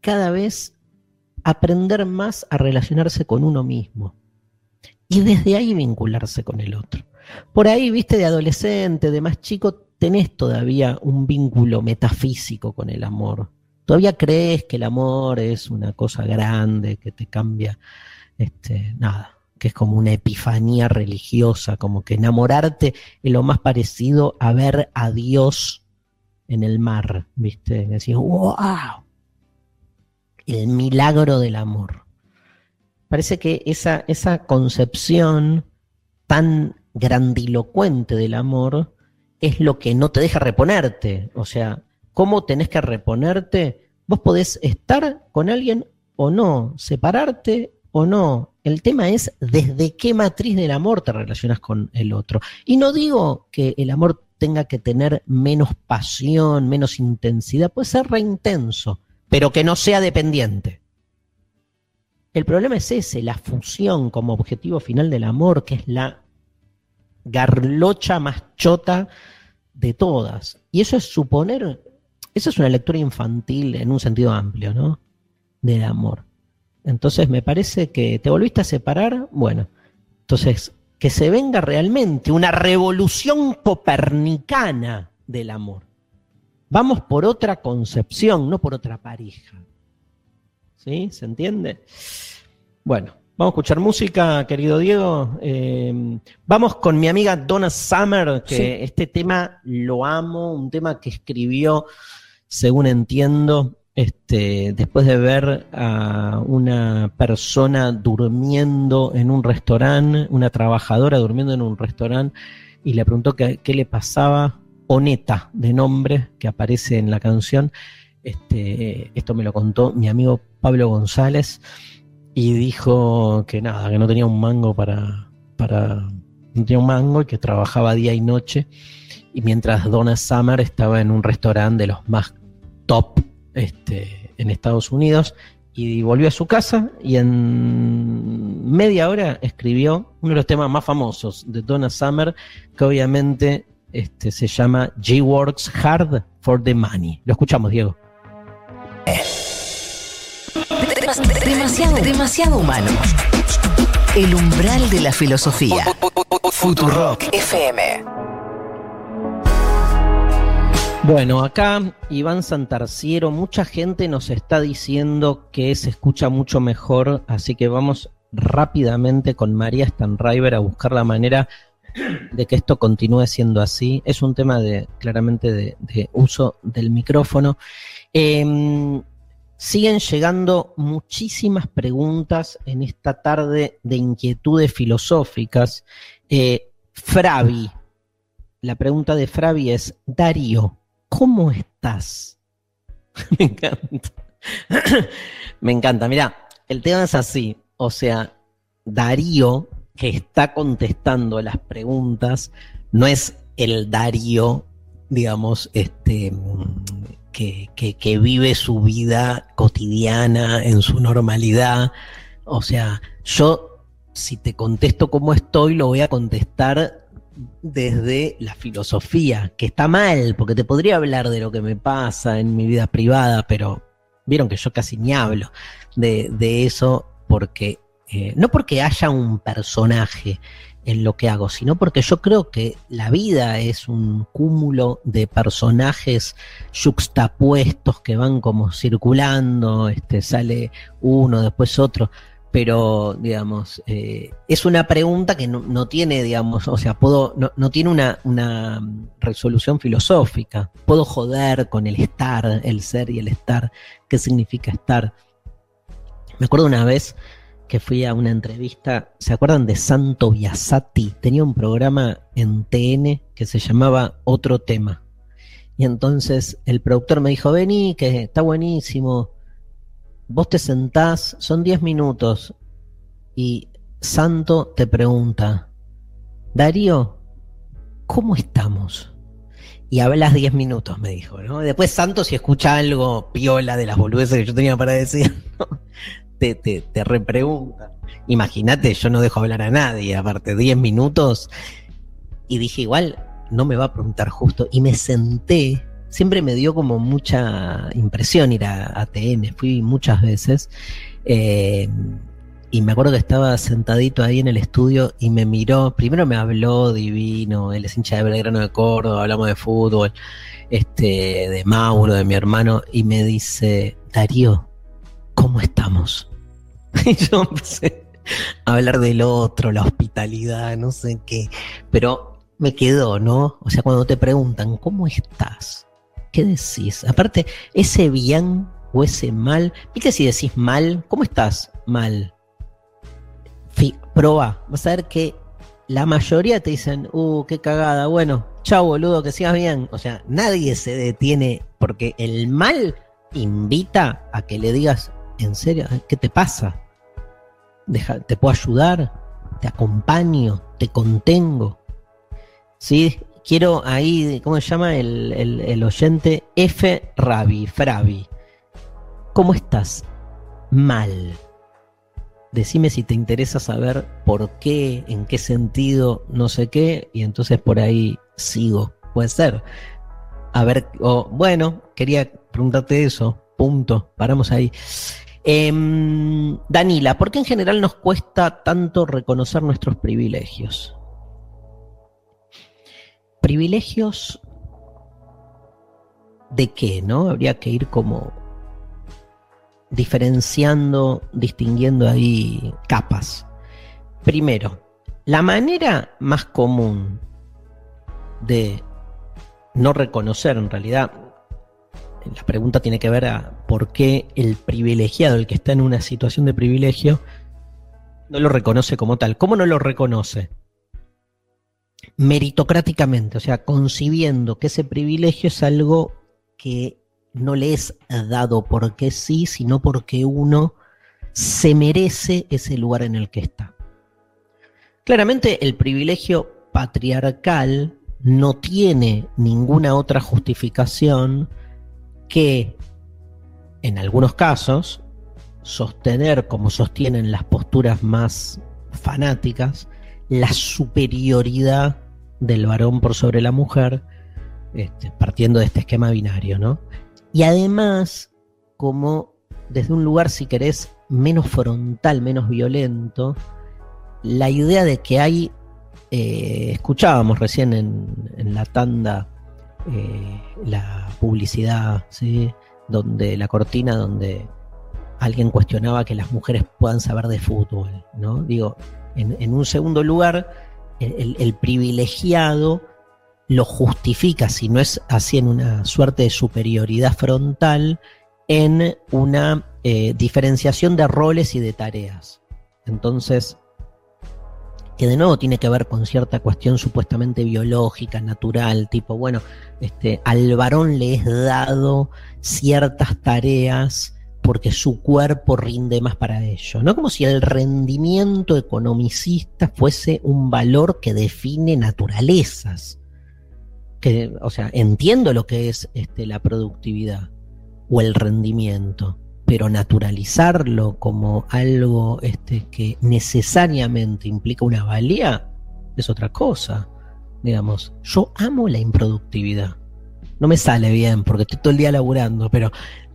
cada vez aprender más a relacionarse con uno mismo y desde ahí vincularse con el otro. Por ahí, viste, de adolescente, de más chico, tenés todavía un vínculo metafísico con el amor. Todavía crees que el amor es una cosa grande, que te cambia, este, nada, que es como una epifanía religiosa, como que enamorarte es lo más parecido a ver a Dios en el mar, ¿viste? Decís, wow, el milagro del amor. Parece que esa, esa concepción tan grandilocuente del amor es lo que no te deja reponerte. O sea, ¿cómo tenés que reponerte? Vos podés estar con alguien o no, separarte o no. El tema es desde qué matriz del amor te relacionas con el otro. Y no digo que el amor tenga que tener menos pasión, menos intensidad, puede ser reintenso, pero que no sea dependiente. El problema es ese, la fusión como objetivo final del amor, que es la garlocha más chota de todas. Y eso es suponer, eso es una lectura infantil en un sentido amplio, ¿no? Del amor. Entonces me parece que te volviste a separar, bueno, entonces que se venga realmente una revolución copernicana del amor. Vamos por otra concepción, no por otra pareja. ¿Sí? ¿Se entiende? Bueno, vamos a escuchar música, querido Diego. Eh, vamos con mi amiga Donna Summer, que este tema lo amo, un tema que escribió, según entiendo, este, después de ver a una persona durmiendo en un restaurante, una trabajadora durmiendo en un restaurante, y le preguntó qué, le pasaba, Oneta, de nombre, que aparece en la canción. Este, esto me lo contó mi amigo Pablo González, y dijo que nada, que no tenía un mango para, para no tenía un mango y que trabajaba día y noche. Y mientras Donna Summer estaba en un restaurante de los más top este, en Estados Unidos y volvió a su casa y en media hora escribió uno de los temas más famosos de Donna Summer, que obviamente este, se llama G-Works Hard for the Money. Lo escuchamos, Diego. Demasiado, demasiado humano. El umbral de la filosofía. Futurock FM. Bueno, acá Iván Santarciero, mucha gente nos está diciendo que se escucha mucho mejor, así que vamos rápidamente con María Stanriver a buscar la manera de que esto continúe siendo así. Es un tema de claramente de, uso del micrófono. Em, siguen llegando muchísimas preguntas en esta tarde de inquietudes filosóficas. Eh, Fravi, la pregunta de Fravi es, Darío, ¿cómo estás? <laughs> Me encanta. <clears throat> Me encanta. Mira, el tema es así. O sea, Darío, que está contestando las preguntas, no es el Darío, digamos, este, que, vive su vida cotidiana en su normalidad. O sea, yo, si te contesto cómo estoy, lo voy a contestar desde la filosofía, que está mal, porque te podría hablar de lo que me pasa en mi vida privada, pero vieron que yo casi ni hablo de, eso, porque eh, no porque haya un personaje en lo que hago, sino porque yo creo que la vida es un cúmulo de personajes juxtapuestos que van como circulando, este, sale uno, después otro pero digamos, eh, es una pregunta que no, tiene, digamos, o sea, puedo, no, tiene una, una, resolución filosófica. Puedo joder con el estar, el ser y el estar. ¿Qué significa estar? Me acuerdo una vez que fui a una entrevista, ¿se acuerdan de Santo Biasati? Tenía un programa en TN que se llamaba Otro Tema. Y entonces el productor me dijo, vení, que está buenísimo vos te sentás, son 10 minutos, y Santo te pregunta, Darío, ¿cómo estamos? Y hablas 10 minutos, me dijo, ¿no? Después Santo, si escucha algo piola de las boludeces que yo tenía para decir, <laughs> te, te, te repregunta. Imagínate, yo no dejo hablar a nadie, aparte 10 minutos, y dije, igual, no me va a preguntar justo, y me senté siempre me dio como mucha impresión ir a, ATN, fui muchas veces. Eh, y me acuerdo que estaba sentadito ahí en el estudio y me miró, primero me habló divino, él es hincha de Belgrano de Córdoba, hablamos de fútbol, este, de Mauro, de mi hermano, y me dice, Darío, ¿cómo estamos? <laughs> Y yo empecé a hablar del otro, la hospitalidad, no sé qué, pero me quedó, ¿no? O sea, cuando te preguntan, ¿cómo estás? ¿Qué decís? Aparte, ese bien o ese mal, viste si decís mal, ¿cómo estás? Mal. proba, vas a ver que la mayoría te dicen, uh, qué cagada, bueno, chao boludo, que sigas bien. O sea, nadie se detiene porque el mal invita a que le digas, en serio, ¿qué te pasa? ¿Te puedo ayudar? ¿Te acompaño? ¿Te contengo? ¿Sí? Quiero ahí, ¿cómo se llama el, el oyente? F. Rabi, Frabi. ¿Cómo estás? Mal. Decime si te interesa saber por qué, en qué sentido, no sé qué, y entonces por ahí sigo. Puede ser. A ver, o bueno, quería preguntarte eso. Punto. Paramos ahí. Em, Danila, ¿por qué en general nos cuesta tanto reconocer nuestros privilegios? Privilegios de qué, ¿no? Habría que ir como diferenciando, distinguiendo ahí capas. Primero, la manera más común de no reconocer en realidad, la pregunta tiene que ver a por qué el privilegiado, el que está en una situación de privilegio, no lo reconoce como tal. ¿Cómo no lo reconoce? Meritocráticamente, o sea, concibiendo que ese privilegio es algo que no le es dado porque sí, sino porque uno se merece ese lugar en el que está. Claramente el privilegio patriarcal no tiene ninguna otra justificación que, en algunos casos, sostener, como sostienen las posturas más fanáticas, la superioridad del varón por sobre la mujer, este, partiendo de este esquema binario, ¿no? Y además, como desde un lugar, si querés, menos frontal, menos violento, la idea de que hay, eh, escuchábamos recién en, la tanda eh, la publicidad, ¿sí? donde la cortina donde alguien cuestionaba que las mujeres puedan saber de fútbol, ¿no? Digo, en, un segundo lugar, el privilegiado lo justifica, si no es así en una suerte de superioridad frontal, en una eh, diferenciación de roles y de tareas. Entonces, que de nuevo tiene que ver con cierta cuestión supuestamente biológica, natural, tipo, bueno, este, al varón le es dado ciertas tareas porque su cuerpo rinde más para ello, ¿no? Como si el rendimiento economicista fuese un valor que define naturalezas que, o sea, entiendo lo que es este, la productividad o el rendimiento, pero naturalizarlo como algo este, que necesariamente implica una valía es otra cosa. Digamos, yo amo la improductividad. No me sale bien porque estoy todo el día laburando, pero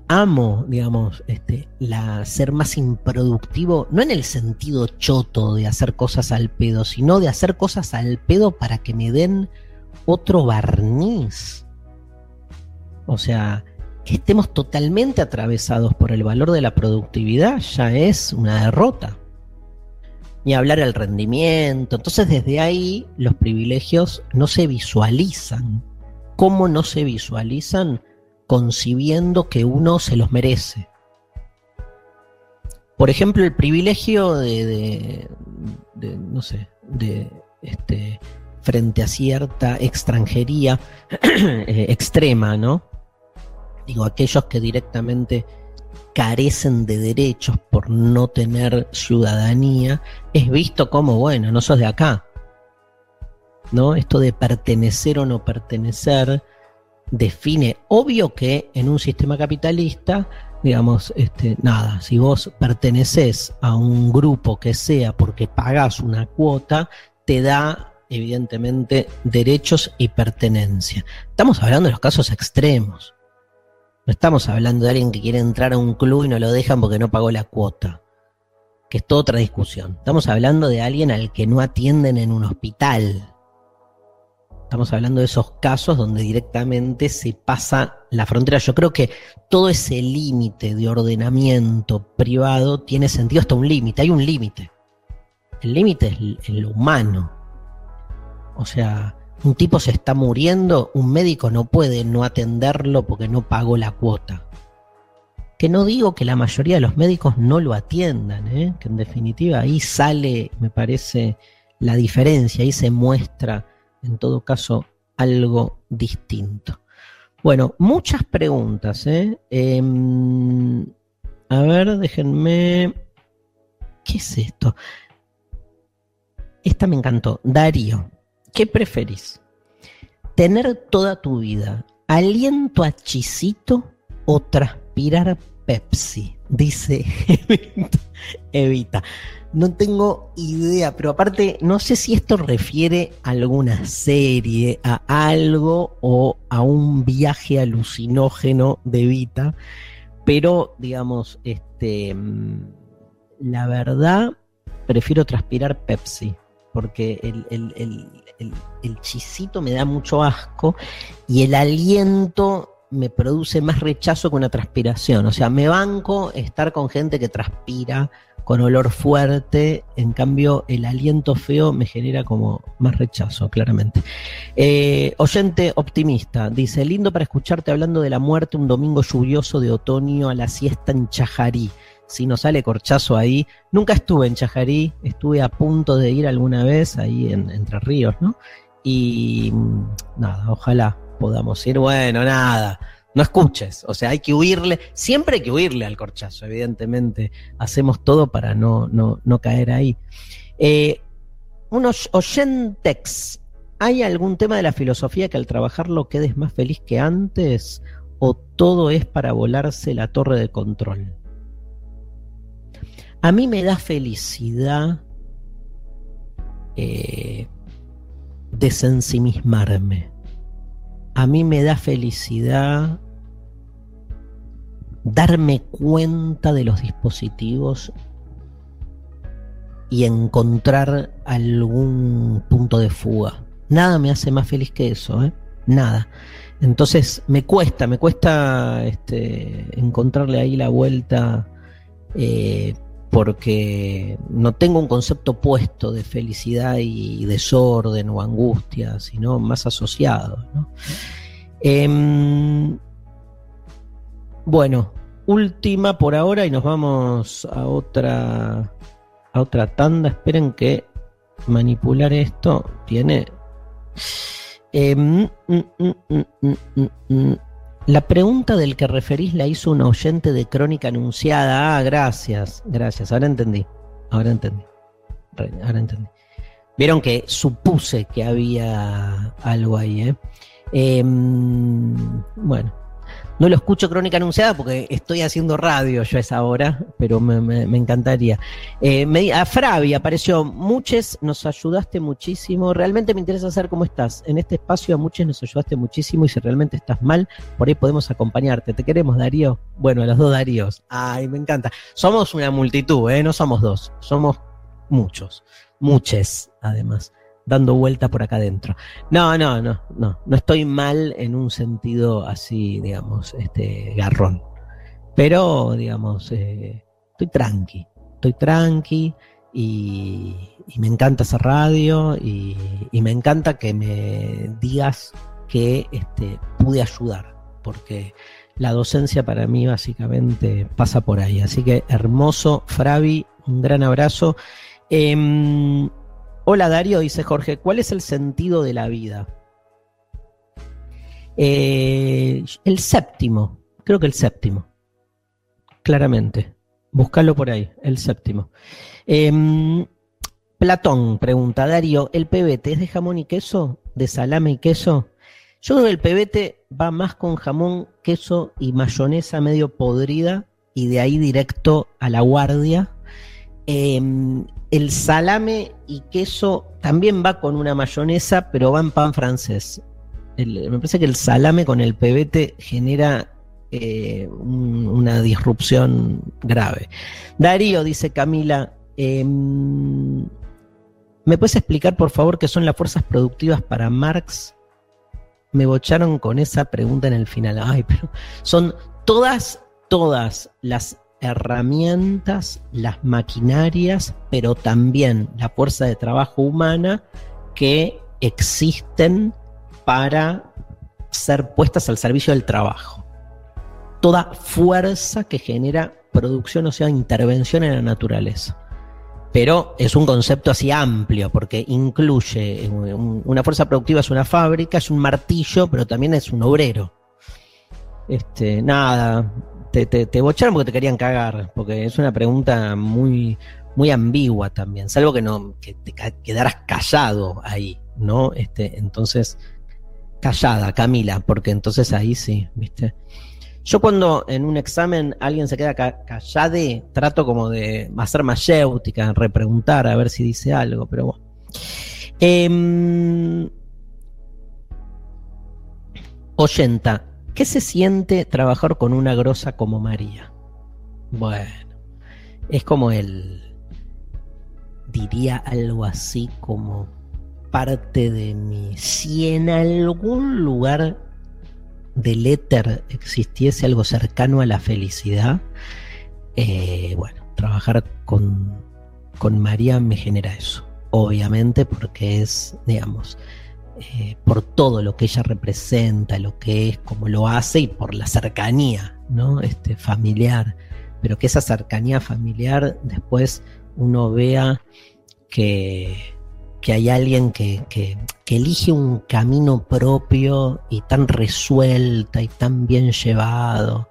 amo, digamos, este, la, ser más improductivo, no en el sentido choto de hacer cosas al pedo, sino de hacer cosas al pedo para que me den otro barniz. O sea, que estemos totalmente atravesados por el valor de la productividad ya es una derrota. Ni hablar del rendimiento. Entonces desde ahí los privilegios no se visualizan. ¿Cómo no se visualizan? Concibiendo que uno se los merece. Por ejemplo, el privilegio de no sé, de este, frente a cierta extranjería <clears throat> eh, extrema, ¿no? Digo, aquellos que directamente carecen de derechos por no tener ciudadanía, es visto como, bueno, no sos de acá. ¿No? Esto de pertenecer o no pertenecer define, obvio que en un sistema capitalista, digamos, este, nada, si vos perteneces a un grupo que sea porque pagás una cuota, te da evidentemente, derechos y pertenencia. Estamos hablando de los casos extremos. No estamos hablando de alguien que quiere entrar a un club y no lo dejan porque no pagó la cuota. que es toda otra discusión. Estamos hablando de alguien al que no atienden en un hospital. Estamos hablando de esos casos donde directamente se pasa la frontera. Yo creo que todo ese límite de ordenamiento privado tiene sentido hasta un límite. Hay un límite. El límite es lo humano. O sea, un tipo se está muriendo, un médico no puede no atenderlo porque no pagó la cuota. Que no digo que la mayoría de los médicos no lo atiendan, ¿eh? que en definitiva ahí sale, me parece, la diferencia, ahí se muestra en todo caso algo distinto. Bueno, muchas preguntas. ¿eh? Em, a ver, déjenme... ¿Qué es esto? Esta me encantó. Darío, ¿qué preferís? ¿Tener toda tu vida aliento a chisito o transpirar Pepsi? Dice <laughs> Evita. No tengo idea, pero aparte no sé si esto refiere a alguna serie, a algo o a un viaje alucinógeno de Vita, pero digamos, este, la verdad, prefiero transpirar Pepsi, porque el chisito me da mucho asco y el aliento me produce más rechazo que una transpiración. O sea, me banco estar con gente que transpira con olor fuerte, en cambio el aliento feo me genera como más rechazo, claramente. Eh, oyente optimista, dice, lindo para escucharte hablando de la muerte un domingo lluvioso de otoño a la siesta en Chajarí. Si no sale corchazo ahí, nunca estuve en Chajarí, estuve a punto de ir alguna vez ahí en Entre Ríos, ¿no? Y mm, nada, ojalá podamos ir. Bueno, nada, no escuches. O sea, hay que huirle, siempre hay que huirle al corchazo, evidentemente. Hacemos todo para no, no, caer ahí. Eh, unos ¿hay algún tema de la filosofía que al trabajarlo quedes más feliz que antes? ¿O todo es para volarse la torre de control? A mí me da felicidad eh, desensimismarme. A mí me da felicidad darme cuenta de los dispositivos y encontrar algún punto de fuga. Nada me hace más feliz que eso, ¿eh? Nada. Entonces me cuesta, me cuesta este, encontrarle ahí la vuelta eh, porque no tengo un concepto puesto de felicidad y desorden o angustia, sino más asociado. Em, bueno, última por ahora y nos vamos a otra a otra tanda. Esperen que manipular esto tiene. Em, mm, mm, mm, la pregunta del que referís la hizo un oyente de Crónica Anunciada. Ah, gracias, gracias. Ahora entendí. Ahora entendí. Ahora entendí. Vieron que supuse que había algo ahí, ¿eh? Em, bueno, no lo escucho crónica anunciada porque estoy haciendo radio yo a esa hora, pero me, encantaría. Eh, me, a Fravi apareció, Muches, nos ayudaste muchísimo. Realmente me interesa saber cómo estás. En este espacio a Muches nos ayudaste muchísimo y si realmente estás mal, por ahí podemos acompañarte. ¿Te queremos, Darío? Bueno, los dos Daríos. Ay, me encanta. Somos una multitud, ¿eh? No somos dos, somos muchos. Muches, además dando vuelta por acá adentro. No, no, no, no, no estoy mal en un sentido así, digamos, este garrón. Pero, digamos, eh, estoy tranqui, estoy tranqui y, me encanta esa radio y, me encanta que me digas que este, pude ayudar, porque la docencia para mí básicamente pasa por ahí. Así que hermoso, Fravi, un gran abrazo. Em, Hola Darío, dice Jorge, ¿cuál es el sentido de la vida? Eh, el séptimo, creo que el séptimo, claramente. Buscarlo por ahí, el séptimo. Em, Platón pregunta, Darío, ¿el pebete es de jamón y queso? ¿De salame y queso? Yo creo que el pebete va más con jamón, queso y mayonesa medio podrida y de ahí directo a la guardia. Em, el salame y queso también va con una mayonesa, pero va en pan francés. me parece que el salame con el pebete genera eh, una disrupción grave. Darío, dice Camila, em, ¿me puedes explicar por favor qué son las fuerzas productivas para Marx? Me bocharon con esa pregunta en el final. Ay, pero son todas, todas las herramientas, las maquinarias, pero también la fuerza de trabajo humana que existen para ser puestas al servicio del trabajo. Toda fuerza que genera producción, o sea, intervención en la naturaleza. Pero es un concepto así amplio, porque incluye una fuerza productiva, es una fábrica, es un martillo, pero también es un obrero. Este, nada, te, te, bocharon porque te querían cagar, porque es una pregunta muy, muy ambigua también, salvo que no, que te quedaras callado ahí, ¿no? Este, entonces, callada, Camila, porque entonces ahí sí, ¿viste? Yo cuando en un examen alguien se queda callado, trato como de hacer mayéutica, repreguntar a ver si dice algo, pero bueno. Eh, 80. ¿Qué se siente trabajar con una grosa como María? Bueno, es como el, diría algo así como parte de mí. Si en algún lugar del éter existiese algo cercano a la felicidad, eh, bueno, trabajar con, con María me genera eso. Obviamente porque es, digamos, eh, por todo lo que ella representa, lo que es, cómo lo hace y por la cercanía, ¿no? Este, familiar. Pero que esa cercanía familiar después uno vea que, que hay alguien que, que, elige un camino propio y tan resuelta y tan bien llevado.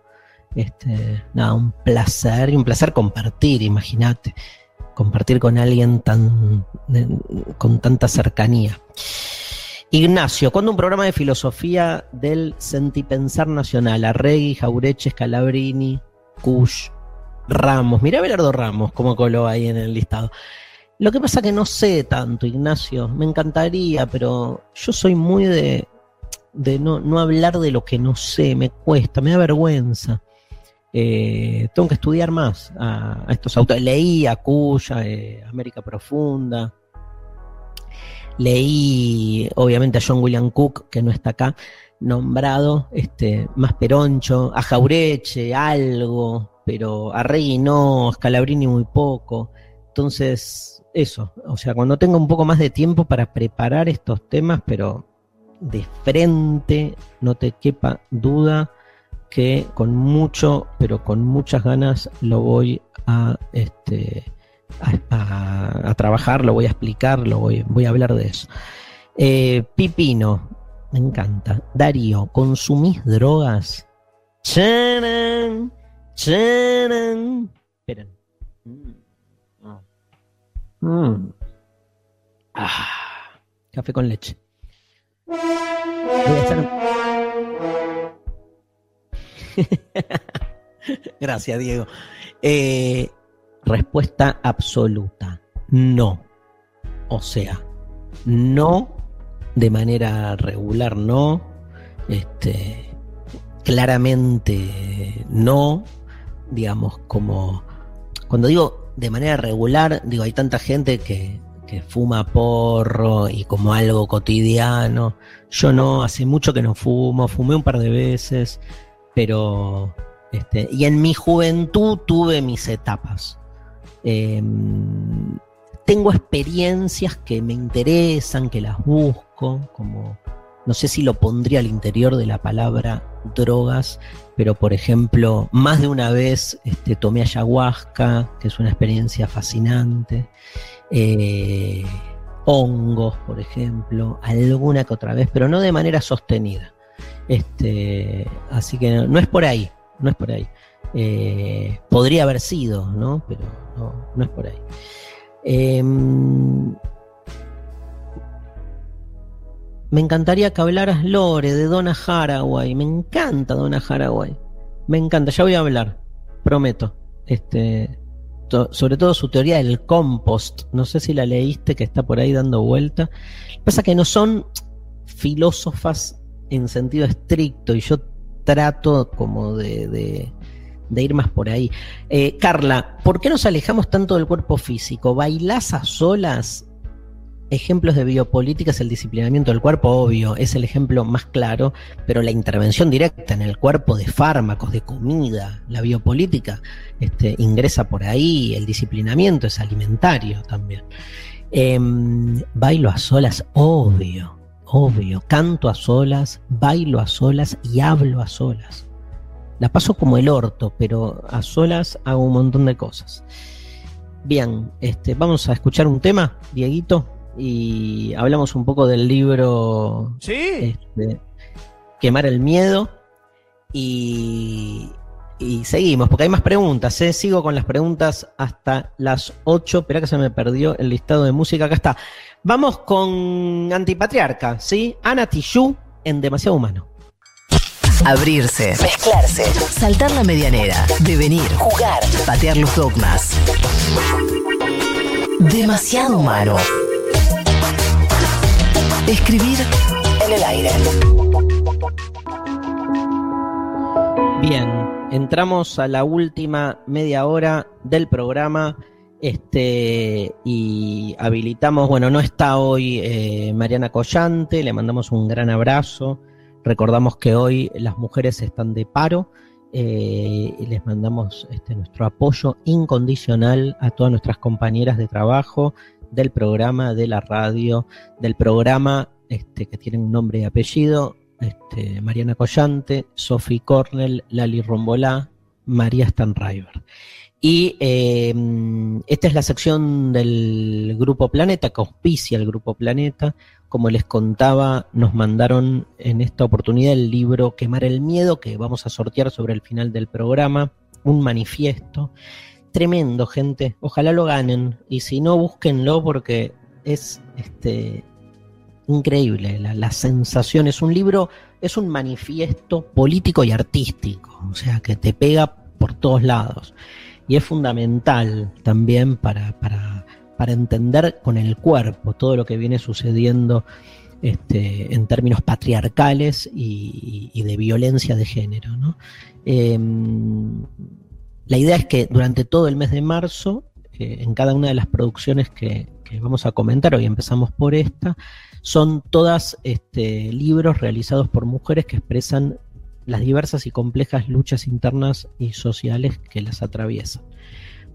Este, nada, un placer y un placer compartir, imagínate, compartir con alguien tan, con tanta cercanía. Ignacio, cuando un programa de filosofía del Sentipensar Nacional, Arregui, Jaureche, Scalabrini, Kush, Ramos, mira Belardo Ramos como coló ahí en el listado. Lo que pasa que no sé tanto, Ignacio, me encantaría, pero yo soy muy de, de no, hablar de lo que no sé, me cuesta, me da vergüenza. Eh, tengo que estudiar más a, estos autores. Leí a Cuya, eh, América Profunda, Leí, obviamente, a John William Cook, que no está acá, nombrado, este, más Peroncho, a Jaureche, algo, pero a Rey no, a Scalabrini muy poco. Entonces, eso, o sea, cuando tenga un poco más de tiempo para preparar estos temas, pero de frente, no te quepa duda que con mucho, pero con muchas ganas lo voy a este, a, trabajar, lo voy a explicar, lo voy, voy a hablar de eso. Eh, Pipino, me encanta. Darío, ¿consumís drogas? Esperen. Mm. Ah, café con leche. <laughs> Gracias, Diego. Eh, Respuesta absoluta, no. O sea, no de manera regular, no. Este, claramente no. Digamos, como cuando digo de manera regular, digo, hay tanta gente que, que fuma porro y como algo cotidiano. Yo no, hace mucho que no fumo, fumé un par de veces, pero este, y en mi juventud tuve mis etapas. Em, tengo experiencias que me interesan, que las busco, como no sé si lo pondría al interior de la palabra drogas, pero por ejemplo, más de una vez este, tomé ayahuasca, que es una experiencia fascinante, eh, hongos, por ejemplo, alguna que otra vez, pero no de manera sostenida. Este, así que no es por ahí, no es por ahí. Eh, podría haber sido, ¿no? Pero no, no es por ahí. Em, me encantaría que hablaras, Lore, de Donna Haraway. Me encanta Donna Haraway. Me encanta, ya voy a hablar, prometo. Este, sobre todo su teoría del compost. No sé si la leíste, que está por ahí dando vuelta. Pasa que no son filósofas en sentido estricto, y yo trato como de, ir más por ahí. Eh, Carla, ¿por qué nos alejamos tanto del cuerpo físico? ¿Bailás a solas? Ejemplos de biopolítica es el disciplinamiento del cuerpo, obvio, es el ejemplo más claro, pero la intervención directa en el cuerpo de fármacos, de comida, la biopolítica este, ingresa por ahí, el disciplinamiento es alimentario también. Em, bailo a solas, obvio, obvio. Canto a solas, bailo a solas y hablo a solas. La paso como el orto, pero a solas hago un montón de cosas. Bien, este, vamos a escuchar un tema, Dieguito, y hablamos un poco del libro ¿Sí? Este, Quemar el miedo. Y, y seguimos, porque hay más preguntas. ¿eh? Sigo con las preguntas hasta las 8. Espera que se me perdió el listado de música. Acá está. Vamos con Antipatriarca, ¿sí? Ana Tijoux en Demasiado Humano. Abrirse, mezclarse, saltar la medianera, devenir, jugar, patear los dogmas. Demasiado humano. Escribir en el aire. Bien, entramos a la última media hora del programa este, y habilitamos, bueno, no está hoy eh, Mariana Collante, le mandamos un gran abrazo. Recordamos que hoy las mujeres están de paro eh, y les mandamos este, nuestro apoyo incondicional a todas nuestras compañeras de trabajo del programa, de la radio, del programa este, que tienen un nombre y apellido, este, Mariana Collante, Sophie Cornell, Lali Rombolá, María Stanriver. Y em, esta es la sección del Grupo Planeta, que auspicia el Grupo Planeta. Como les contaba, nos mandaron en esta oportunidad el libro Quemar el Miedo, que vamos a sortear sobre el final del programa, un manifiesto. Tremendo, gente. Ojalá lo ganen. Y si no, búsquenlo porque es este, increíble la, sensación. Es un libro, es un manifiesto político y artístico, o sea, que te pega por todos lados. Y es fundamental también para, para, para entender con el cuerpo todo lo que viene sucediendo este, en términos patriarcales y, de violencia de género. Em, la idea es que durante todo el mes de marzo, eh, en cada una de las producciones que, vamos a comentar, hoy empezamos por esta, son todas este, libros realizados por mujeres que expresan las diversas y complejas luchas internas y sociales que las atraviesan.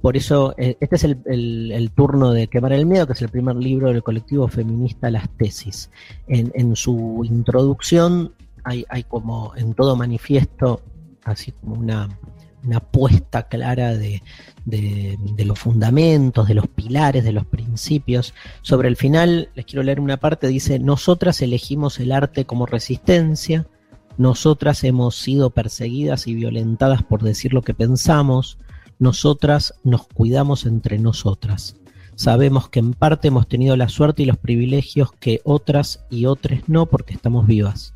Por eso, eh, este es el, turno de Quemar el Miedo, que es el primer libro del colectivo feminista Las Tesis. En, su introducción hay, como en todo manifiesto, así como una apuesta clara de, los fundamentos, de los pilares, de los principios. Sobre el final, les quiero leer una parte, dice, nosotras elegimos el arte como resistencia, nosotras hemos sido perseguidas y violentadas por decir lo que pensamos, nosotras nos cuidamos entre nosotras. Sabemos que en parte hemos tenido la suerte y los privilegios que otras y otras no porque estamos vivas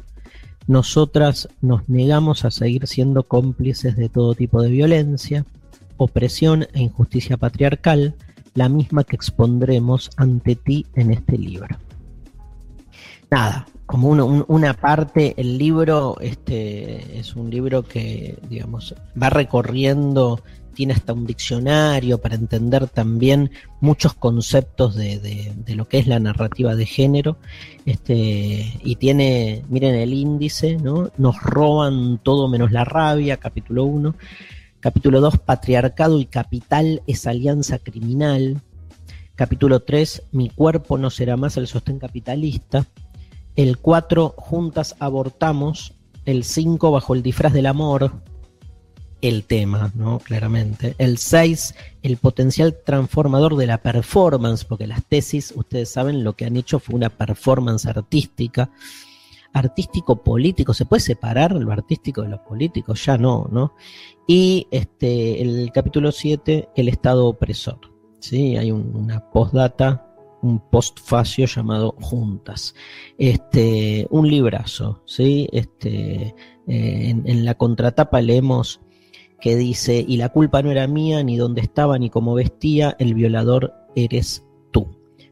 nosotras nos negamos a seguir siendo cómplices de todo tipo de violencia, opresión e injusticia patriarcal, la misma que expondremos ante ti en este libro. Nada, como una parte, el libro este, es un libro que, digamos, va recorriendo tiene hasta un diccionario para entender también muchos conceptos de, lo que es la narrativa de género. Este, y tiene, miren el índice, ¿no? Nos roban todo menos la rabia, capítulo 1. Capítulo 2, patriarcado y capital es alianza criminal. Capítulo 3, mi cuerpo no será más el sostén capitalista. El 4, juntas abortamos. El 5, bajo el disfraz del amor el tema, ¿no? Claramente. El 6, el potencial transformador de la performance, porque las tesis, ustedes saben, lo que han hecho fue una performance artística, artístico-político. ¿Se puede separar lo artístico de lo político? Ya no, ¿no? Y este, el capítulo 7, el estado opresor. ¿sí? Hay una postdata un postfacio llamado Juntas. Este, un librazo, ¿sí? Este, eh, en, en, la contratapa leemos que dice, y la culpa no era mía, ni dónde estaba, ni cómo vestía, el violador eres tú.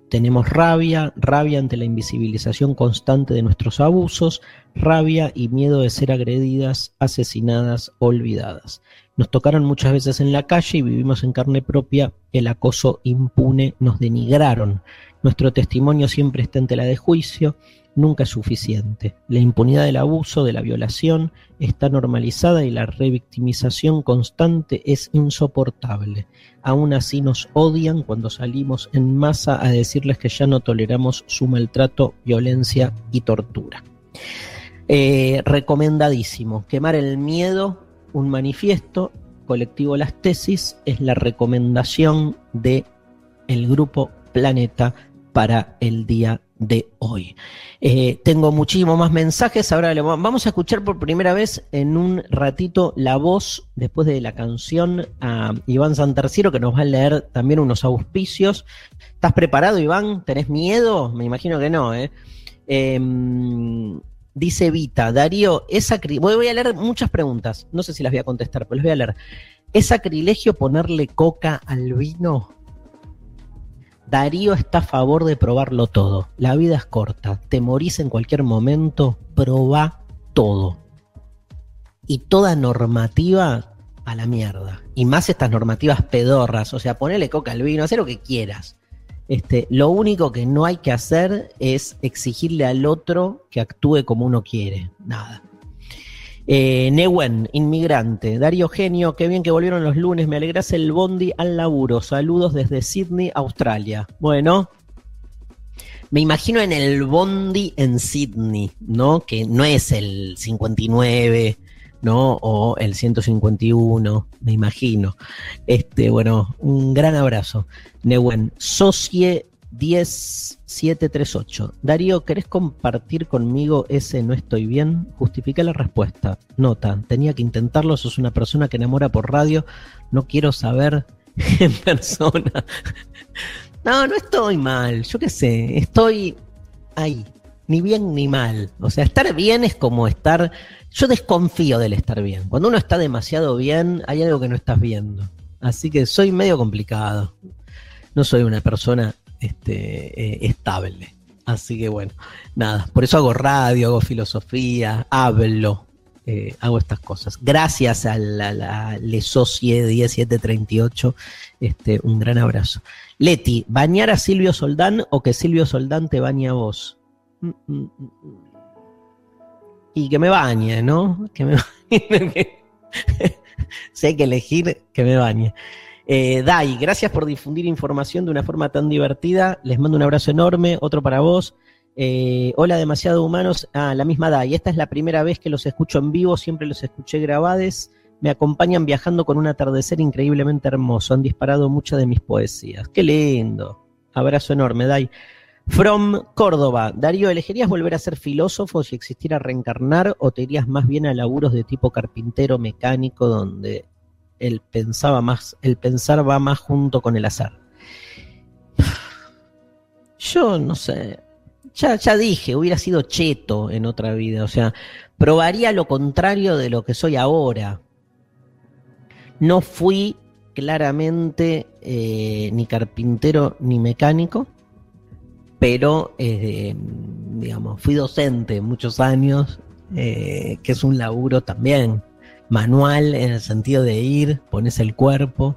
tenemos rabia, rabia ante la invisibilización constante de nuestros abusos, rabia y miedo de ser agredidas, asesinadas, olvidadas. Nos tocaron muchas veces en la calle y vivimos en carne propia el acoso impune, nos denigraron. Nuestro testimonio siempre está en tela de juicio, nunca es suficiente. La impunidad del abuso, de la violación, está normalizada y la revictimización constante es insoportable. Aún así nos odian cuando salimos en masa a decirles que ya no toleramos su maltrato, violencia y tortura. Eh, recomendadísimo, quemar el miedo, un manifiesto, colectivo Las Tesis, es la recomendación de grupo Planeta para el día de hoy. Eh, tengo muchísimos más mensajes. Ahora vamos a escuchar por primera vez en un ratito la voz, después de la canción, a Iván Santerciero, que nos va a leer también unos auspicios. ¿Estás preparado, Iván? ¿Tenés miedo? Me imagino que no, ¿eh? Em, dice Vita, Darío, es voy, voy a leer muchas preguntas, no sé si las voy a contestar, pero les voy a leer. ¿Es sacrilegio ponerle coca al vino? Darío está a favor de probarlo todo. La vida es corta, te morís en cualquier momento, probá todo. Y toda normativa a la mierda. Y más estas normativas pedorras, o sea, ponele coca al vino, haz lo que quieras. Este, lo único que no hay que hacer es exigirle al otro que actúe como uno quiere. Nada. Eh, Newen, inmigrante. Darío Genio, qué bien que volvieron los lunes. Me alegras el bondi al laburo. Saludos desde Sydney, Australia. Bueno, me imagino en el bondi en Sydney, ¿no? Que no es el 59, ¿no? O el 151, me imagino. Este, bueno, un gran abrazo. Newen, Socie 10738. Darío, ¿querés compartir conmigo ese no estoy bien? Justifica la respuesta. Nota, tenía que intentarlo, sos una persona que enamora por radio, no quiero saber <laughs> en persona. No, no estoy mal, yo qué sé, estoy ahí, ni bien ni mal. O sea, estar bien es como estar... Yo desconfío del estar bien. Cuando uno está demasiado bien, hay algo que no estás viendo. Así que soy medio complicado. No soy una persona este, eh, estable. Así que bueno, nada, por eso hago radio, hago filosofía, hablo, eh, hago estas cosas. Gracias a la, la Le Socie 1738, este, un gran abrazo. Leti, ¿bañar a Silvio Soldán o que Silvio Soldán te bañe a vos? Mm, mm, mm, y que me bañe, ¿no? Que me <laughs> bañe. hay que elegir, que me bañe. Eh, Dai, gracias por difundir información de una forma tan divertida. Les mando un abrazo enorme, otro para vos. Eh, hola, demasiado humanos. Ah, la misma Dai. Esta es la primera vez que los escucho en vivo, siempre los escuché grabades. Me acompañan viajando con un atardecer increíblemente hermoso. Han disparado muchas de mis poesías. Qué lindo. Abrazo enorme, Dai. From Córdoba. Darío, ¿elegirías volver a ser filósofo si existiera reencarnar o te irías más bien a laburos de tipo carpintero, mecánico, donde el pensaba más, el pensar va más junto con el azar. Yo no sé. Ya, ya dije, hubiera sido cheto en otra vida. O sea, probaría lo contrario de lo que soy ahora. No fui claramente eh, ni carpintero ni mecánico, pero eh, digamos, fui docente muchos años, eh, que es un laburo también manual en el sentido de ir, pones el cuerpo.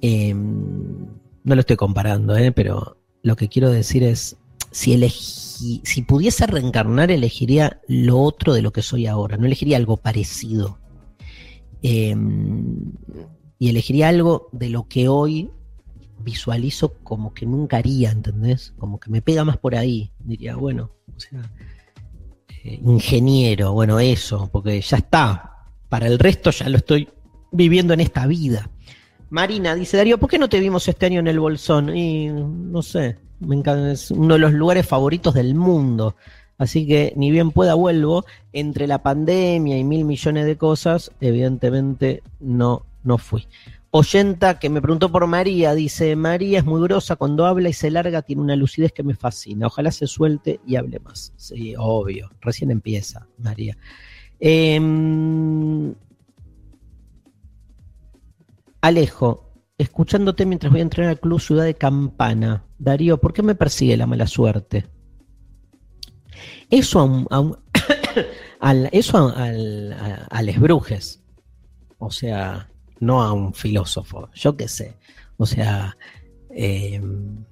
Em, no lo estoy comparando, ¿eh? pero lo que quiero decir es, si, elegí, si pudiese reencarnar, elegiría lo otro de lo que soy ahora, no elegiría algo parecido. Em, y elegiría algo de lo que hoy visualizo como que nunca haría, ¿entendés? Como que me pega más por ahí. Diría, bueno, o sea, eh, ingeniero, bueno, eso, porque ya está, para el resto ya lo estoy viviendo en esta vida. Marina dice, Darío, ¿por qué no te vimos este año en el Bolsón? Y no sé, me encanta, es uno de los lugares favoritos del mundo. Así que ni bien pueda vuelvo, entre la pandemia y mil millones de cosas, evidentemente no, no fui. Oyenta que me preguntó por María, dice, María es muy grosa, cuando habla y se larga tiene una lucidez que me fascina, ojalá se suelte y hable más. Sí, obvio, recién empieza, María. Em, Alejo, escuchándote mientras voy a entrenar al Club Ciudad de Campana. Darío, ¿por qué me persigue la mala suerte? Eso a <coughs> al, eso a, les brujes. O sea, no a un filósofo, yo qué sé. O sea, em,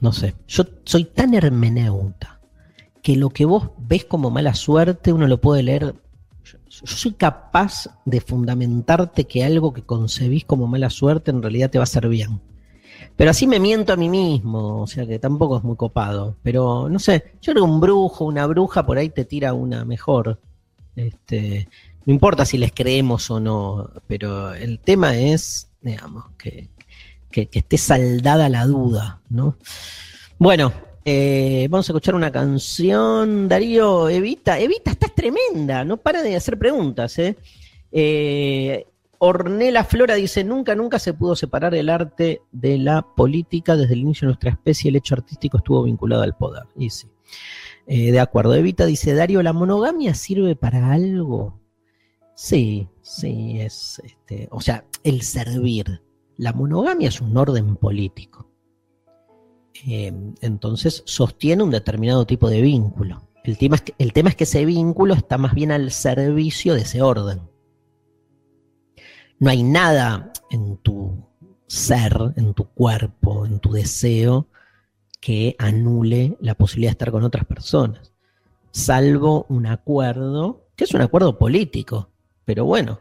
no sé, yo soy tan hermeneuta que lo que vos ves como mala suerte uno lo puede leer. Yo, soy capaz de fundamentarte que algo que concebís como mala suerte en realidad te va a hacer bien. Pero así me miento a mí mismo, o sea que tampoco es muy copado. Pero no sé, yo creo que un brujo, una bruja por ahí te tira una mejor. Este, no importa si les creemos o no, pero el tema es, digamos, que, que, esté saldada la duda, ¿no? Bueno, eh, vamos a escuchar una canción. Darío, Evita, Evita, estás tremenda, no para de hacer preguntas, ¿eh? eh Ornella Flora dice, nunca, nunca se pudo separar el arte de la política. Desde el inicio de nuestra especie el hecho artístico estuvo vinculado al poder. Y. Eh, de acuerdo. Evita dice, Darío, ¿la monogamia sirve para algo? Sí, sí, es, este, o sea, el servir. La monogamia es un orden político. Eh, entonces sostiene un determinado tipo de vínculo. El tema, es que, el tema es que ese vínculo está más bien al servicio de ese orden. No hay nada en tu ser, en tu cuerpo, en tu deseo, que anule la posibilidad de estar con otras personas, salvo un acuerdo, que es un acuerdo político, pero bueno,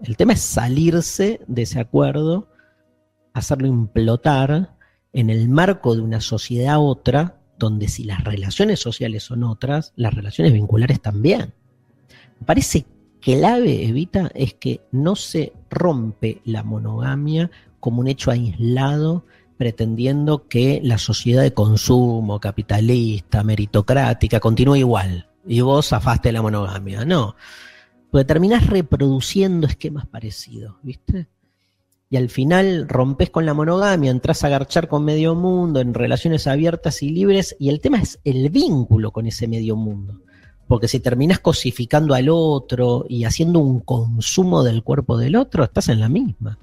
el tema es salirse de ese acuerdo, hacerlo implotar en el marco de una sociedad otra, donde si las relaciones sociales son otras, las relaciones vinculares también. Me parece clave, Evita, es que no se rompe la monogamia como un hecho aislado pretendiendo que la sociedad de consumo, capitalista, meritocrática, continúe igual. Y vos zafaste la monogamia. No. Porque terminás reproduciendo esquemas parecidos, ¿viste? Y al final rompes con la monogamia, entras a garchar con medio mundo en relaciones abiertas y libres, y el tema es el vínculo con ese medio mundo. Porque si terminas cosificando al otro y haciendo un consumo del cuerpo del otro, estás en la misma.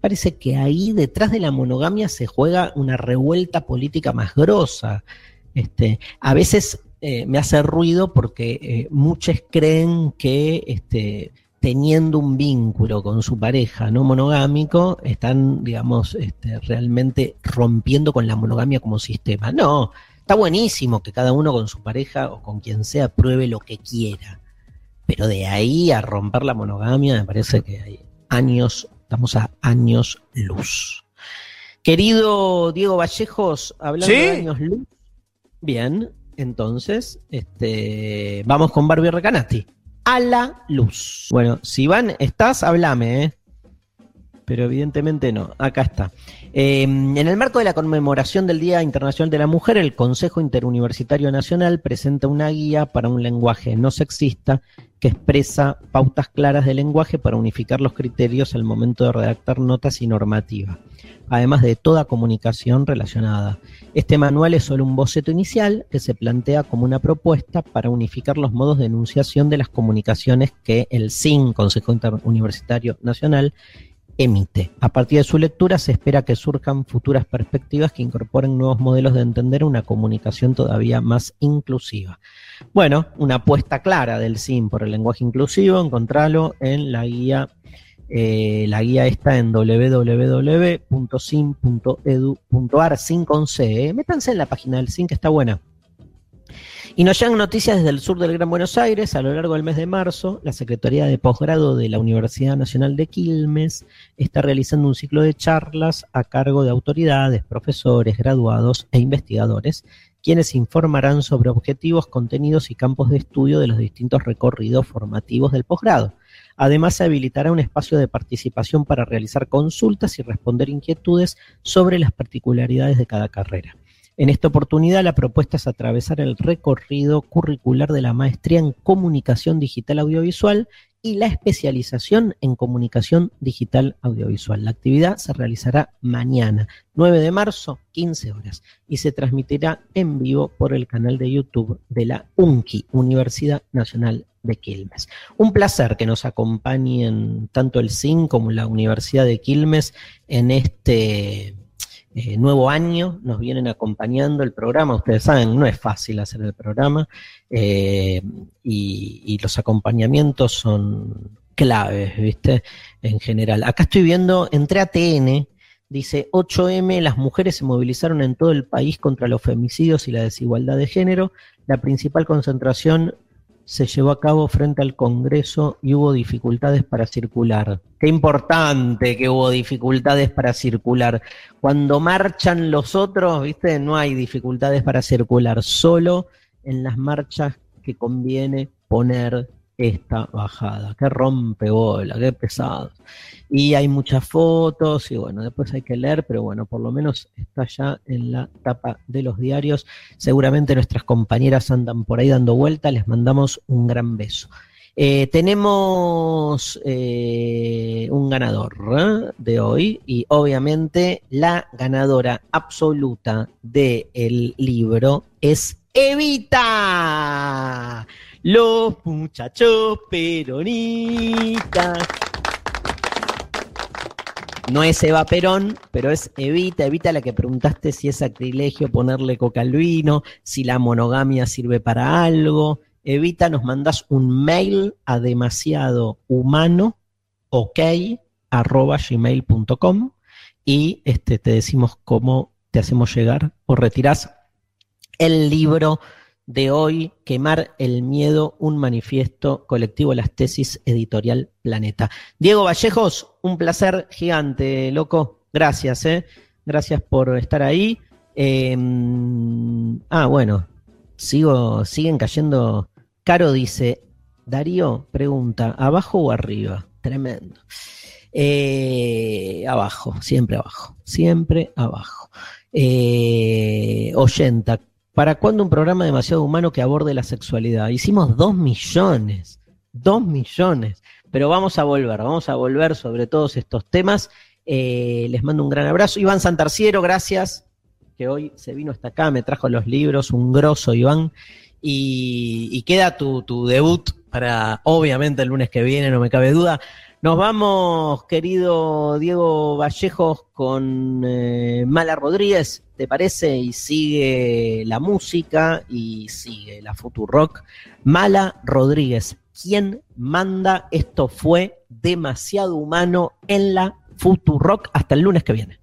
Parece que ahí detrás de la monogamia se juega una revuelta política más grosa. Este, a veces eh, me hace ruido porque eh, muchos creen que este, teniendo un vínculo con su pareja no monogámico, están, digamos, este, realmente rompiendo con la monogamia como sistema. No, está buenísimo que cada uno con su pareja o con quien sea pruebe lo que quiera. Pero de ahí a romper la monogamia me parece que hay años Estamos a años luz. Querido Diego Vallejos, hablando de años luz. Bien, entonces, este, vamos con Barbie Recanati. A la luz. Bueno, si van, estás, háblame, ¿eh? Pero evidentemente no. Acá está. Em, en el marco de la conmemoración del Día Internacional de la Mujer, el Consejo Interuniversitario Nacional presenta una guía para un lenguaje no sexista que expresa pautas claras de lenguaje para unificar los criterios al momento de redactar notas y normativa, además de toda comunicación relacionada. Este manual es solo un boceto inicial que se plantea como una propuesta para unificar los modos de enunciación de las comunicaciones que el SIN, Consejo Interuniversitario Nacional, emite. A partir de su lectura se espera que surjan futuras perspectivas que incorporen nuevos modelos de entender una comunicación todavía más inclusiva. Bueno, una apuesta clara del SIM por el lenguaje inclusivo, encontralo en la guía. Eh, la guía está en www.sim.edu.ar, sin con C. ¿eh? Métanse en la página del SIM que está buena. Y nos llegan noticias desde el sur del Gran Buenos Aires. A lo largo del mes de marzo, la Secretaría de Posgrado de la Universidad Nacional de Quilmes está realizando un ciclo de charlas a cargo de autoridades, profesores, graduados e investigadores, quienes informarán sobre objetivos, contenidos y campos de estudio de los distintos recorridos formativos del posgrado. Además, se habilitará un espacio de participación para realizar consultas y responder inquietudes sobre las particularidades de cada carrera. En esta oportunidad la propuesta es atravesar el recorrido curricular de la maestría en comunicación digital audiovisual y la especialización en comunicación digital audiovisual. La actividad se realizará mañana, 9 de marzo, 15 horas, y se transmitirá en vivo por el canal de YouTube de la UNCI, Universidad Nacional de Quilmes. Un placer que nos acompañen tanto el CIN como la Universidad de Quilmes en este eh, nuevo año. Nos vienen acompañando el programa. Ustedes saben, no es fácil hacer el programa eh, y, los acompañamientos son claves, ¿viste? En general. Acá estoy viendo, entre ATN, dice 8M, las mujeres se movilizaron en todo el país contra los femicidios y la desigualdad de género. La principal concentración se llevó a cabo frente al Congreso y hubo dificultades para circular. Qué importante que hubo dificultades para circular. Cuando marchan los otros, viste, no hay dificultades para circular, solo en las marchas que conviene poner esta bajada. Qué rompe bola, qué pesado. Y hay muchas fotos y bueno, después hay que leer, pero bueno, por lo menos está ya en la tapa de los diarios. Seguramente nuestras compañeras andan por ahí dando vuelta, les mandamos un gran beso. Eh, tenemos eh, un ganador ¿eh? de hoy y obviamente la ganadora absoluta del libro es Evita. Los muchachos peronistas. No es Eva Perón, pero es Evita, Evita la que preguntaste si es sacrilegio ponerle coca al vino, si la monogamia sirve para algo. Evita, nos mandas un mail a demasiado humano, ok, arroba gmail.com y este, te decimos cómo te hacemos llegar o retirás el libro de hoy, Quemar el Miedo, un manifiesto colectivo, las tesis editorial Planeta. Diego Vallejos, un placer gigante, loco. Gracias, ¿eh? Gracias por estar ahí. Em, ah, bueno, sigo, siguen cayendo. Caro dice, Darío pregunta, ¿abajo o arriba? Tremendo. Eh, abajo, siempre abajo, siempre abajo. Eh, oyenta, ¿Para cuándo un programa demasiado humano que aborde la sexualidad? Hicimos dos millones, dos millones, pero vamos a volver, vamos a volver sobre todos estos temas. Eh, les mando un gran abrazo. Iván Santarciero, gracias, que hoy se vino hasta acá, me trajo los libros, un grosso Iván. Y, queda tu, tu debut para, obviamente, el lunes que viene, no me cabe duda. Nos vamos, querido Diego Vallejos, con eh, Mala Rodríguez, ¿te parece? Y sigue la música y sigue la Rock. Mala Rodríguez, ¿quién manda? Esto fue demasiado humano en la Rock. Hasta el lunes que viene.